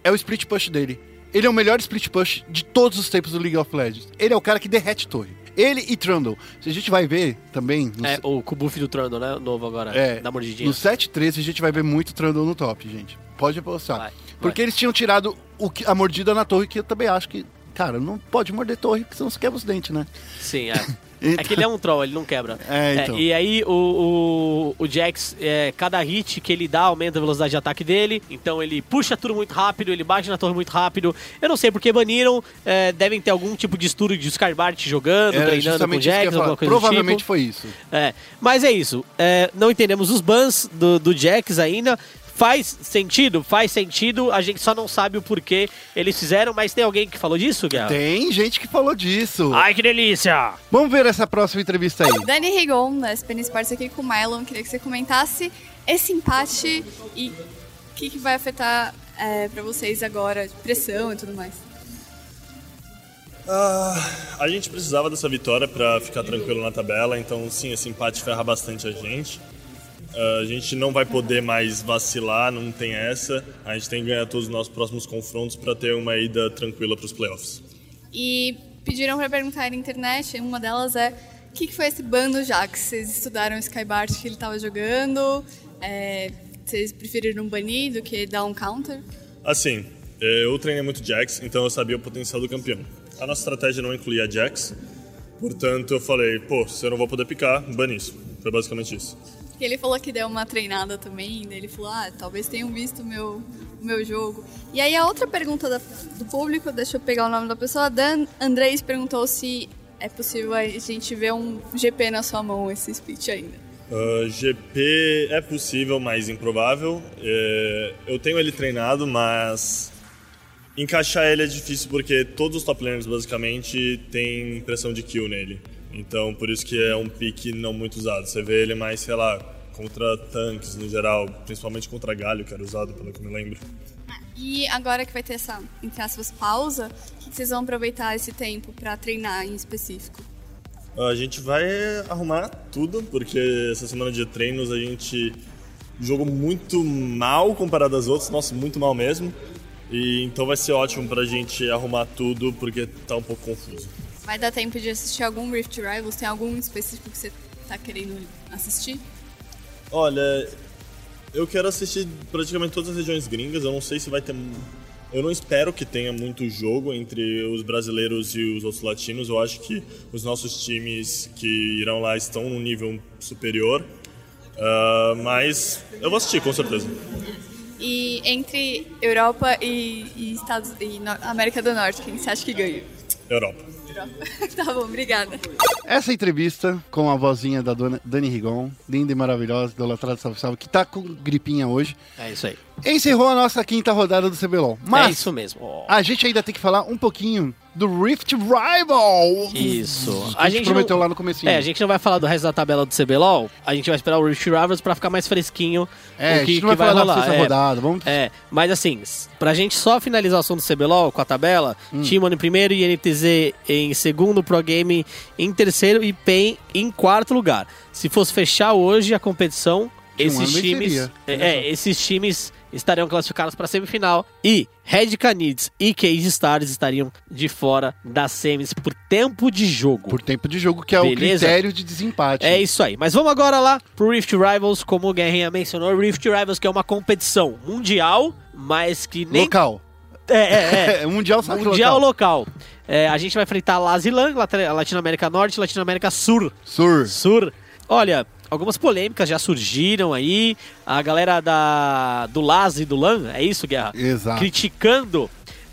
é o split push dele. Ele é o melhor split push de todos os tempos do League of Legends. Ele é o cara que derrete torre. Ele e Trundle. Se a gente vai ver também...
É,
se-
o buff do Trundle, né? Novo agora.
é,
Da mordidinha.
no 7-13 a gente vai ver muito Trundle no top, gente. Pode apostar.
Vai,
Porque
vai.
eles tinham tirado o que- a mordida na torre, que eu também acho que, cara, não pode morder torre, porque senão você quebra os dentes, né?
Sim, é.
Então-
É que ele é um troll, ele não quebra.
É, então.
e aí o, o, o Jax, é, cada hit que ele dá aumenta a velocidade de ataque dele. Então ele puxa tudo muito rápido, ele bate na torre muito rápido. Eu não sei porque baniram. é, devem ter algum tipo de estudo de Skybart jogando,
Era
treinando com o Jax, alguma coisa
Provavelmente
tipo.
foi isso.
É, mas é isso. É, não entendemos os bans do, do Jax ainda. Faz sentido? Faz sentido. A gente só não sabe o porquê eles fizeram, mas tem alguém que falou disso, Guerra?
Tem gente que falou disso.
Ai, que delícia!
Vamos ver essa próxima entrevista aí.
Dani Rigon, da SPN Sports aqui com o Mylon. Queria que você comentasse esse empate e o que, que vai afetar é, para vocês agora, pressão e tudo mais.
Ah, a gente precisava dessa vitória para ficar tranquilo na tabela, então sim, esse empate ferra bastante a gente. Ah, a gente não vai poder mais vacilar, não tem essa. A gente tem que ganhar todos os nossos próximos confrontos para ter uma ida tranquila para os playoffs.
E pediram para perguntar na internet, uma delas é o que, que foi esse bando já que vocês estudaram o Skybart que ele estava jogando? É, vocês preferiram banir do que dar um counter?
Assim, eh, eu treinei muito Jax, então eu sabia o potencial do campeão. A nossa estratégia não incluía Jax, portanto eu falei, pô, se eu não vou poder picar, bane isso. Foi basicamente isso.
Ele falou que deu uma treinada também, daí ele falou, ah, talvez tenham visto meu, o meu jogo. E aí a outra pergunta da- do público, deixa eu pegar o nome da pessoa, Dan Andrés perguntou se é possível a gente ver um GP na sua mão, esse split ainda.
Ah, GP é possível, mas improvável. É, eu tenho ele treinado, mas encaixar ele é difícil porque todos os top laners basicamente têm pressão de kill nele. Então por isso que é um pique não muito usado. Você vê ele mais, sei lá, contra tanques no geral, principalmente contra galho, que era usado, pelo que eu me lembro.
E agora que vai ter essa, entre aspas, pausa, o que vocês vão aproveitar esse tempo pra treinar em específico?
A gente vai arrumar tudo, porque essa semana de treinos a gente jogou muito mal comparado às outras, nossa, muito mal mesmo. E então vai ser ótimo pra gente arrumar tudo, porque tá um pouco confuso.
Vai dar tempo de assistir algum Rift Rivals? Tem algum específico que você tá querendo assistir?
Olha, eu quero assistir praticamente todas as regiões gringas, eu não sei se vai ter. Eu não espero que tenha muito jogo entre os brasileiros e os outros latinos. Eu acho que os nossos times que irão lá estão num nível superior. Ah, mas eu vou assistir, com certeza.
E entre Europa e, e Estados e No- América do Norte, quem você acha que ganha?
Europa.
tá bom, obrigada.
Essa entrevista com a vozinha da dona Dani Rigon, linda e maravilhosa, idolatrada salve salve, que tá com gripinha hoje,
É isso aí.
encerrou a nossa quinta rodada do CBLOL. Mas
é isso mesmo. Ó.
a gente ainda tem que falar um pouquinho do Rift Rival.
Isso.
A gente prometeu
não-
lá no comecinho.
É, a gente não vai falar do resto da tabela do CBLOL. A gente vai esperar o Rift Rivals pra ficar mais fresquinho.
É,
o
a
que,
gente não
que
vai falar da
rolar. É.
rodada, vamos...
É, mas assim, pra gente só finalizar o assunto do CBLOL com a tabela,
Hum.
Timon em primeiro e NTZ em segundo, Pro Game em terceiro e PEN em quarto lugar. Se fosse fechar hoje a competição,
T1
esses times. É, é, esses times estarão classificados para a semifinal e Red Canids e Cage Stars estariam de fora das semis por tempo de jogo.
Por tempo de jogo, que é
Beleza?
o critério de desempate.
É isso aí. Mas vamos agora lá pro Rift Rivals, como o Guerrinha mencionou. Rift Rivals que é uma competição mundial, mas que nem...
Local.
É, é, é.
mundial sabe
Mundial local. É, a gente vai enfrentar Lazilan, Latinoamérica Norte Latinoamérica Sur.
Sur.
Sur. Olha, algumas polêmicas já surgiram aí. A galera da, do Laz e do LAN, é isso, Guerra?
Exato.
Criticando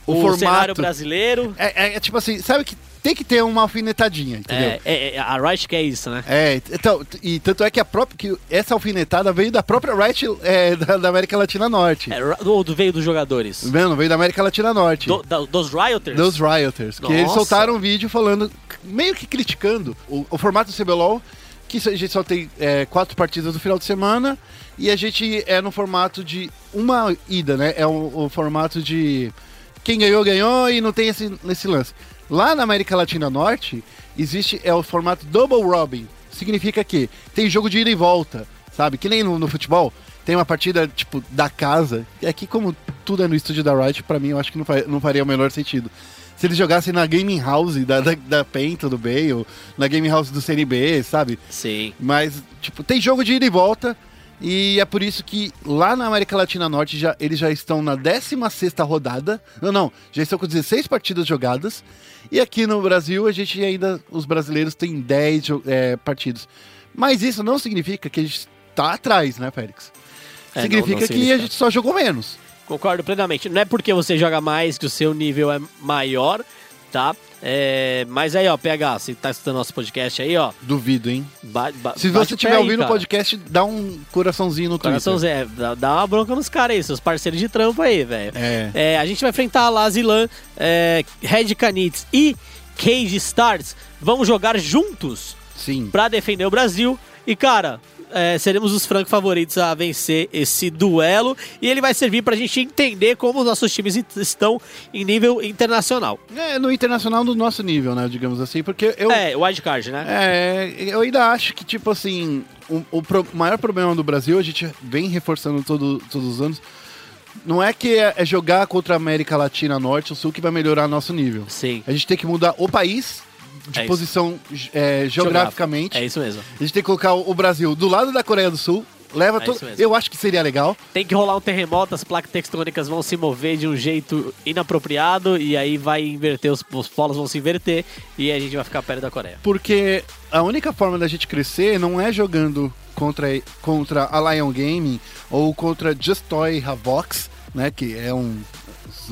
o,
O formato.
cenário brasileiro.
É, é- é tipo assim, sabe que tem que ter uma alfinetadinha, entendeu?
É, é, é, a Riot quer isso, né?
É, então, e tanto é que a própria que essa alfinetada veio da própria Riot é, da, da América Latina Norte.
É, ou do veio dos jogadores.
Vendo? Veio da América Latina Norte.
Do- da- dos Rioters?
Dos Rioters. Que eles
Nossa.
soltaram um vídeo falando, meio que criticando o, o formato do CBLOL, que a gente só tem é, quatro partidas no final de semana, e a gente é no formato de uma ida, né? É o, o formato de quem ganhou, ganhou, e não tem esse, esse lance. Lá na América Latina Norte, existe é o formato Double Robin. Significa que tem jogo de ida e volta, sabe? Que nem no, no futebol. Tem uma partida, tipo, da casa. E aqui, como tudo é no estúdio da Riot, pra mim, eu acho que não, não faria o menor sentido. Se eles jogassem na Gaming House da, da, da Penta, do ou na Gaming House do CNB, sabe?
Sim.
Mas, tipo, tem jogo de ida e volta. E é por isso que lá na América Latina Norte já, eles já estão na 16 rodada. Não, não, já estão com 16 partidas jogadas. E aqui no Brasil a gente ainda, os brasileiros têm 10 jo- é, partidas. Mas isso não significa que a gente tá atrás, né, Félix?
É,
significa
não- não
que
significa.
a gente só jogou menos.
Concordo plenamente. Não é porque você joga mais que o seu nível é maior, tá? É, mas aí, ó, PH, você tá escutando nosso podcast aí, ó.
Duvido, hein?
ba-
Se você estiver ouvindo o podcast, dá um coraçãozinho no
Coração
Twitter.
Zé, dá, dá uma bronca nos caras aí, seus parceiros de trampo aí, velho.
É.
É, a gente vai enfrentar a Lazilan, é, Red Canids e Cage Stars. Vão jogar juntos
Sim.
pra defender o Brasil. E, cara, é, seremos os francos favoritos a vencer esse duelo. E ele vai servir pra gente entender como os nossos times estão em nível internacional.
É, no internacional do nosso nível, né, digamos assim, porque eu...
É, wildcard, né?
É, eu ainda acho que, tipo assim, o, o pro- maior problema do Brasil, a gente vem reforçando todo, todos os anos, não é que é, é jogar contra a América Latina Norte ou Sul que vai melhorar nosso nível.
Sim.
A gente tem que mudar o país de
É
posição é, geograficamente.
É isso mesmo.
A gente tem que colocar o Brasil do lado da Coreia do Sul. Leva
É
todo. Eu acho que seria legal.
Tem que rolar um terremoto, as placas tectônicas vão se mover de um jeito inapropriado e aí vai inverter, os, os polos vão se inverter e a gente vai ficar perto da Coreia.
Porque a única forma da gente crescer não é jogando contra, contra a Lion Gaming ou contra Just Toy Havox, né? Que é um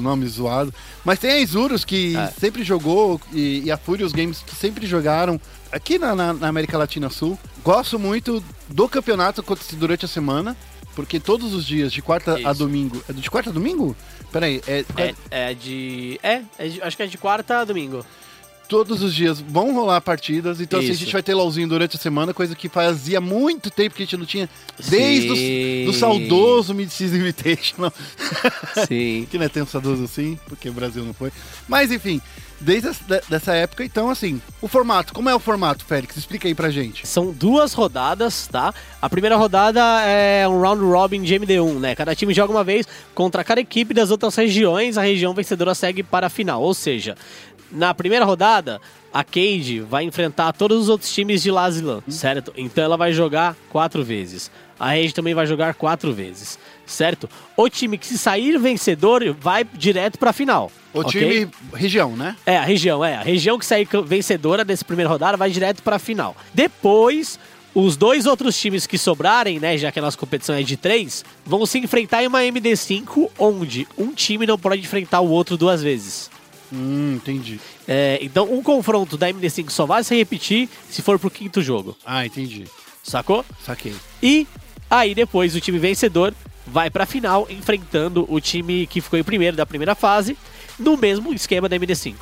nome zoado. Mas tem a Isurus que
É.
sempre jogou e, e a Furious Games que sempre jogaram aqui na, na- na América Latina Sul. Gosto muito do campeonato que acontece durante a semana. Porque todos os dias, de quarta a
Isso.
domingo. É de quarta a domingo? Peraí, é,
É, é de. É, é de- acho que é de quarta a domingo.
Todos os dias vão rolar partidas, então assim, a gente vai ter LOLzinho durante a semana, coisa que fazia muito tempo que a gente não tinha, desde o do saudoso Mid-Season Invitational,
Sim.
que não é tão saudoso assim, porque o Brasil não foi. Mas enfim, desde essa, época, então assim, o formato, como é o formato, Félix? Explica aí pra gente.
São duas rodadas, tá? A primeira rodada é um round robin de MD1, né? Cada time joga uma vez contra cada equipe das outras regiões, a região vencedora segue para a final. Ou seja, na primeira rodada, a Cade vai enfrentar todos os outros times de Lazilan, certo? Então ela vai jogar quatro vezes. A Rede também vai jogar quatro vezes, certo? O time que se sair vencedor vai direto para a final.
O
ok?
time, região, né?
É, a região, é. A região que sair vencedora dessa primeira rodada vai direto pra final. Depois, os dois outros times que sobrarem, né, já que a nossa competição é de três, vão se enfrentar em uma MD5, onde um time não pode enfrentar o outro duas vezes.
Hum, entendi.
É, então, um confronto da MD5 só vai se repetir se for pro quinto jogo.
Ah, entendi.
Sacou?
Saquei.
E aí depois o time vencedor vai pra final enfrentando o time que ficou em primeiro da primeira fase, no mesmo esquema da MD5.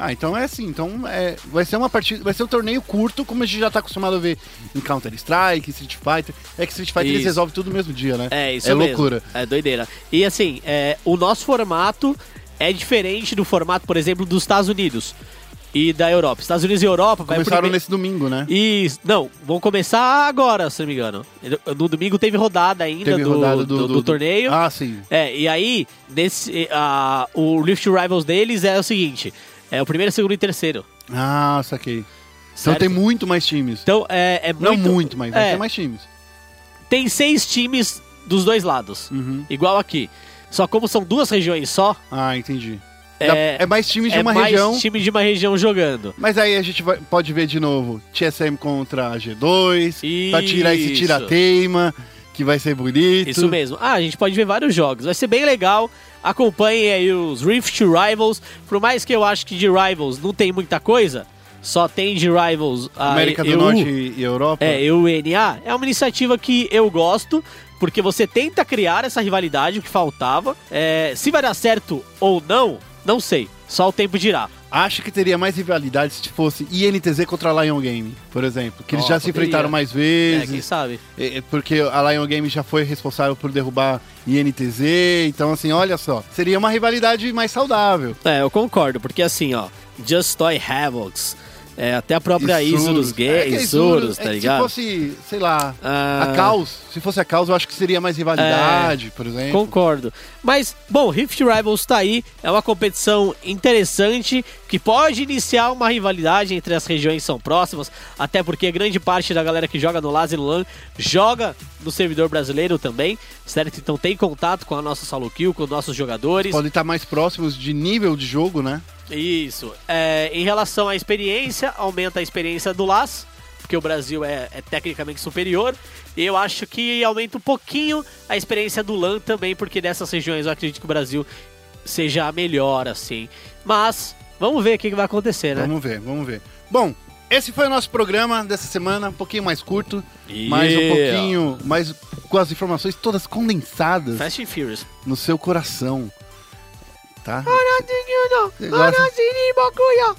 Ah, então é assim, então é, vai ser uma partida, vai ser um torneio curto, como a gente já tá acostumado a ver em Counter Strike, Street Fighter. É que Street Fighter eles
Isso.
resolvem tudo no mesmo dia, né?
É, isso
É
mesmo.
loucura.
É doideira. E assim, é, o nosso formato é diferente do formato, por exemplo, dos Estados Unidos. e da Europa. Estados Unidos e Europa vai
Começaram
prime-
nesse domingo, né?
Isso. Não, vão começar agora, se não me engano. No domingo teve rodada ainda
Teve
do,
rodada
do,
do-
do torneio.
Ah, sim.
É, e aí, nesse, a, o Rift Rivals deles é o seguinte: é o primeiro, segundo e terceiro.
Ah, saquei. Então
Certo?
tem muito mais times.
Então é, é
Não
muito,
muito, mas vai
é,
ter mais times.
Tem seis times dos dois lados. Igual aqui. Só como são duas regiões só,
Ah, entendi.
É-
É, mais times de
é
uma
mais
região.
time de uma região jogando.
Mas aí a gente vai- pode ver de novo TSM contra a G2, pra tirar esse
Isso.
tira-teima, que vai ser bonito.
Isso mesmo. Ah, a gente pode ver vários jogos. Vai ser bem legal. Acompanhem aí os Rift Rivals. Por mais que eu acho que de Rivals não tem muita coisa, só tem de Rivals a
América do
EU,
Norte e e Europa.
É, EUNA. É uma iniciativa que eu gosto, porque você tenta criar essa rivalidade, o que faltava. É, se vai dar certo ou não, não sei. Só o tempo dirá.
Acho que teria mais rivalidade se fosse INTZ contra a Lion Game, por exemplo. Que eles já
Nossa,
se enfrentaram
poderia.
mais
É,
vezes.
quem sabe?
É, é, Porque a Lion Game já foi responsável por derrubar INTZ. Então, assim, olha só. Seria uma rivalidade mais saudável.
É, eu concordo, porque assim, ó, Just Toy Havocs, é, até a própria Isurus
É
Gay,
que a
Isurus,
é
tá ligado?
Se fosse, sei lá,
Ah.
a Caos, se fosse a Caos, eu acho que seria mais rivalidade, por exemplo.
Concordo. Mas, bom, Rift Rivals tá aí, é uma competição interessante que pode iniciar uma rivalidade entre as regiões que são próximas, até porque grande parte da galera que joga no LAS e no LAN joga no servidor brasileiro também, certo? Então tem contato com a nossa solo kill, com os nossos jogadores.
Podem estar mais próximos de nível de jogo, né?
Isso. É, em relação à experiência, aumenta a experiência do LAS, porque o Brasil é, é tecnicamente superior. E eu acho que aumenta um pouquinho a experiência do LAN também, porque dessas regiões eu acredito que o Brasil seja a melhor, assim. Mas, vamos ver o que vai acontecer, né?
Vamos ver, vamos ver. Bom, esse foi o nosso programa dessa semana, um pouquinho mais curto, mais um
Yeah.
pouquinho, mais com as informações todas condensadas
Fast and Furious.
no seu coração. Tá?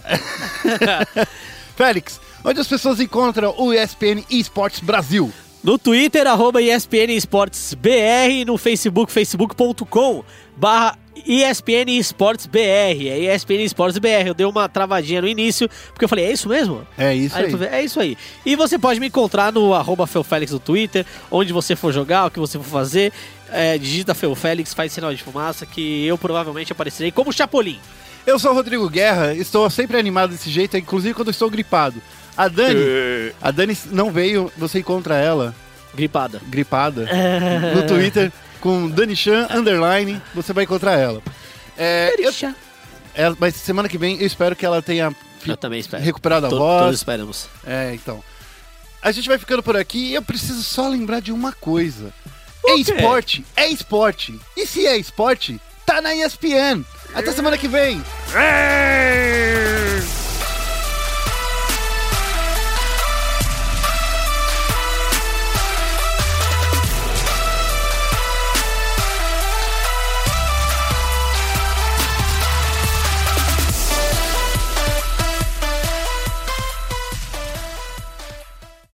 Félix, onde as pessoas encontram o ESPN Esports Brasil?
No Twitter, arroba ESPN Esportes BR, no Facebook, facebook.com barra ESPN Esportes BR, é ESPN Esportes BR. Eu dei uma travadinha no início, porque eu falei, é isso mesmo?
É isso aí.
eu falei, é isso aí. E você pode me encontrar no arroba Felfélix no Twitter, onde você for jogar, o que você for fazer, é, digita Felfélix, faz sinal de fumaça, que eu provavelmente aparecerei como Chapolin.
Eu sou o Rodrigo Guerra, estou sempre animado desse jeito, inclusive quando estou gripado. A Dani, a Dani não veio, você encontra ela
Gripada.
gripada no Twitter com Dani Chan underline, você vai encontrar ela. É, eu- ela- mas semana que vem eu espero que ela tenha
Eu também espero.
recuperado a voz.
Todos esperamos.
É, então. A gente vai ficando por aqui e eu preciso só lembrar de uma coisa. É esporte, é esporte. E se é esporte, tá na ESPN. Até semana que vem.
Ei!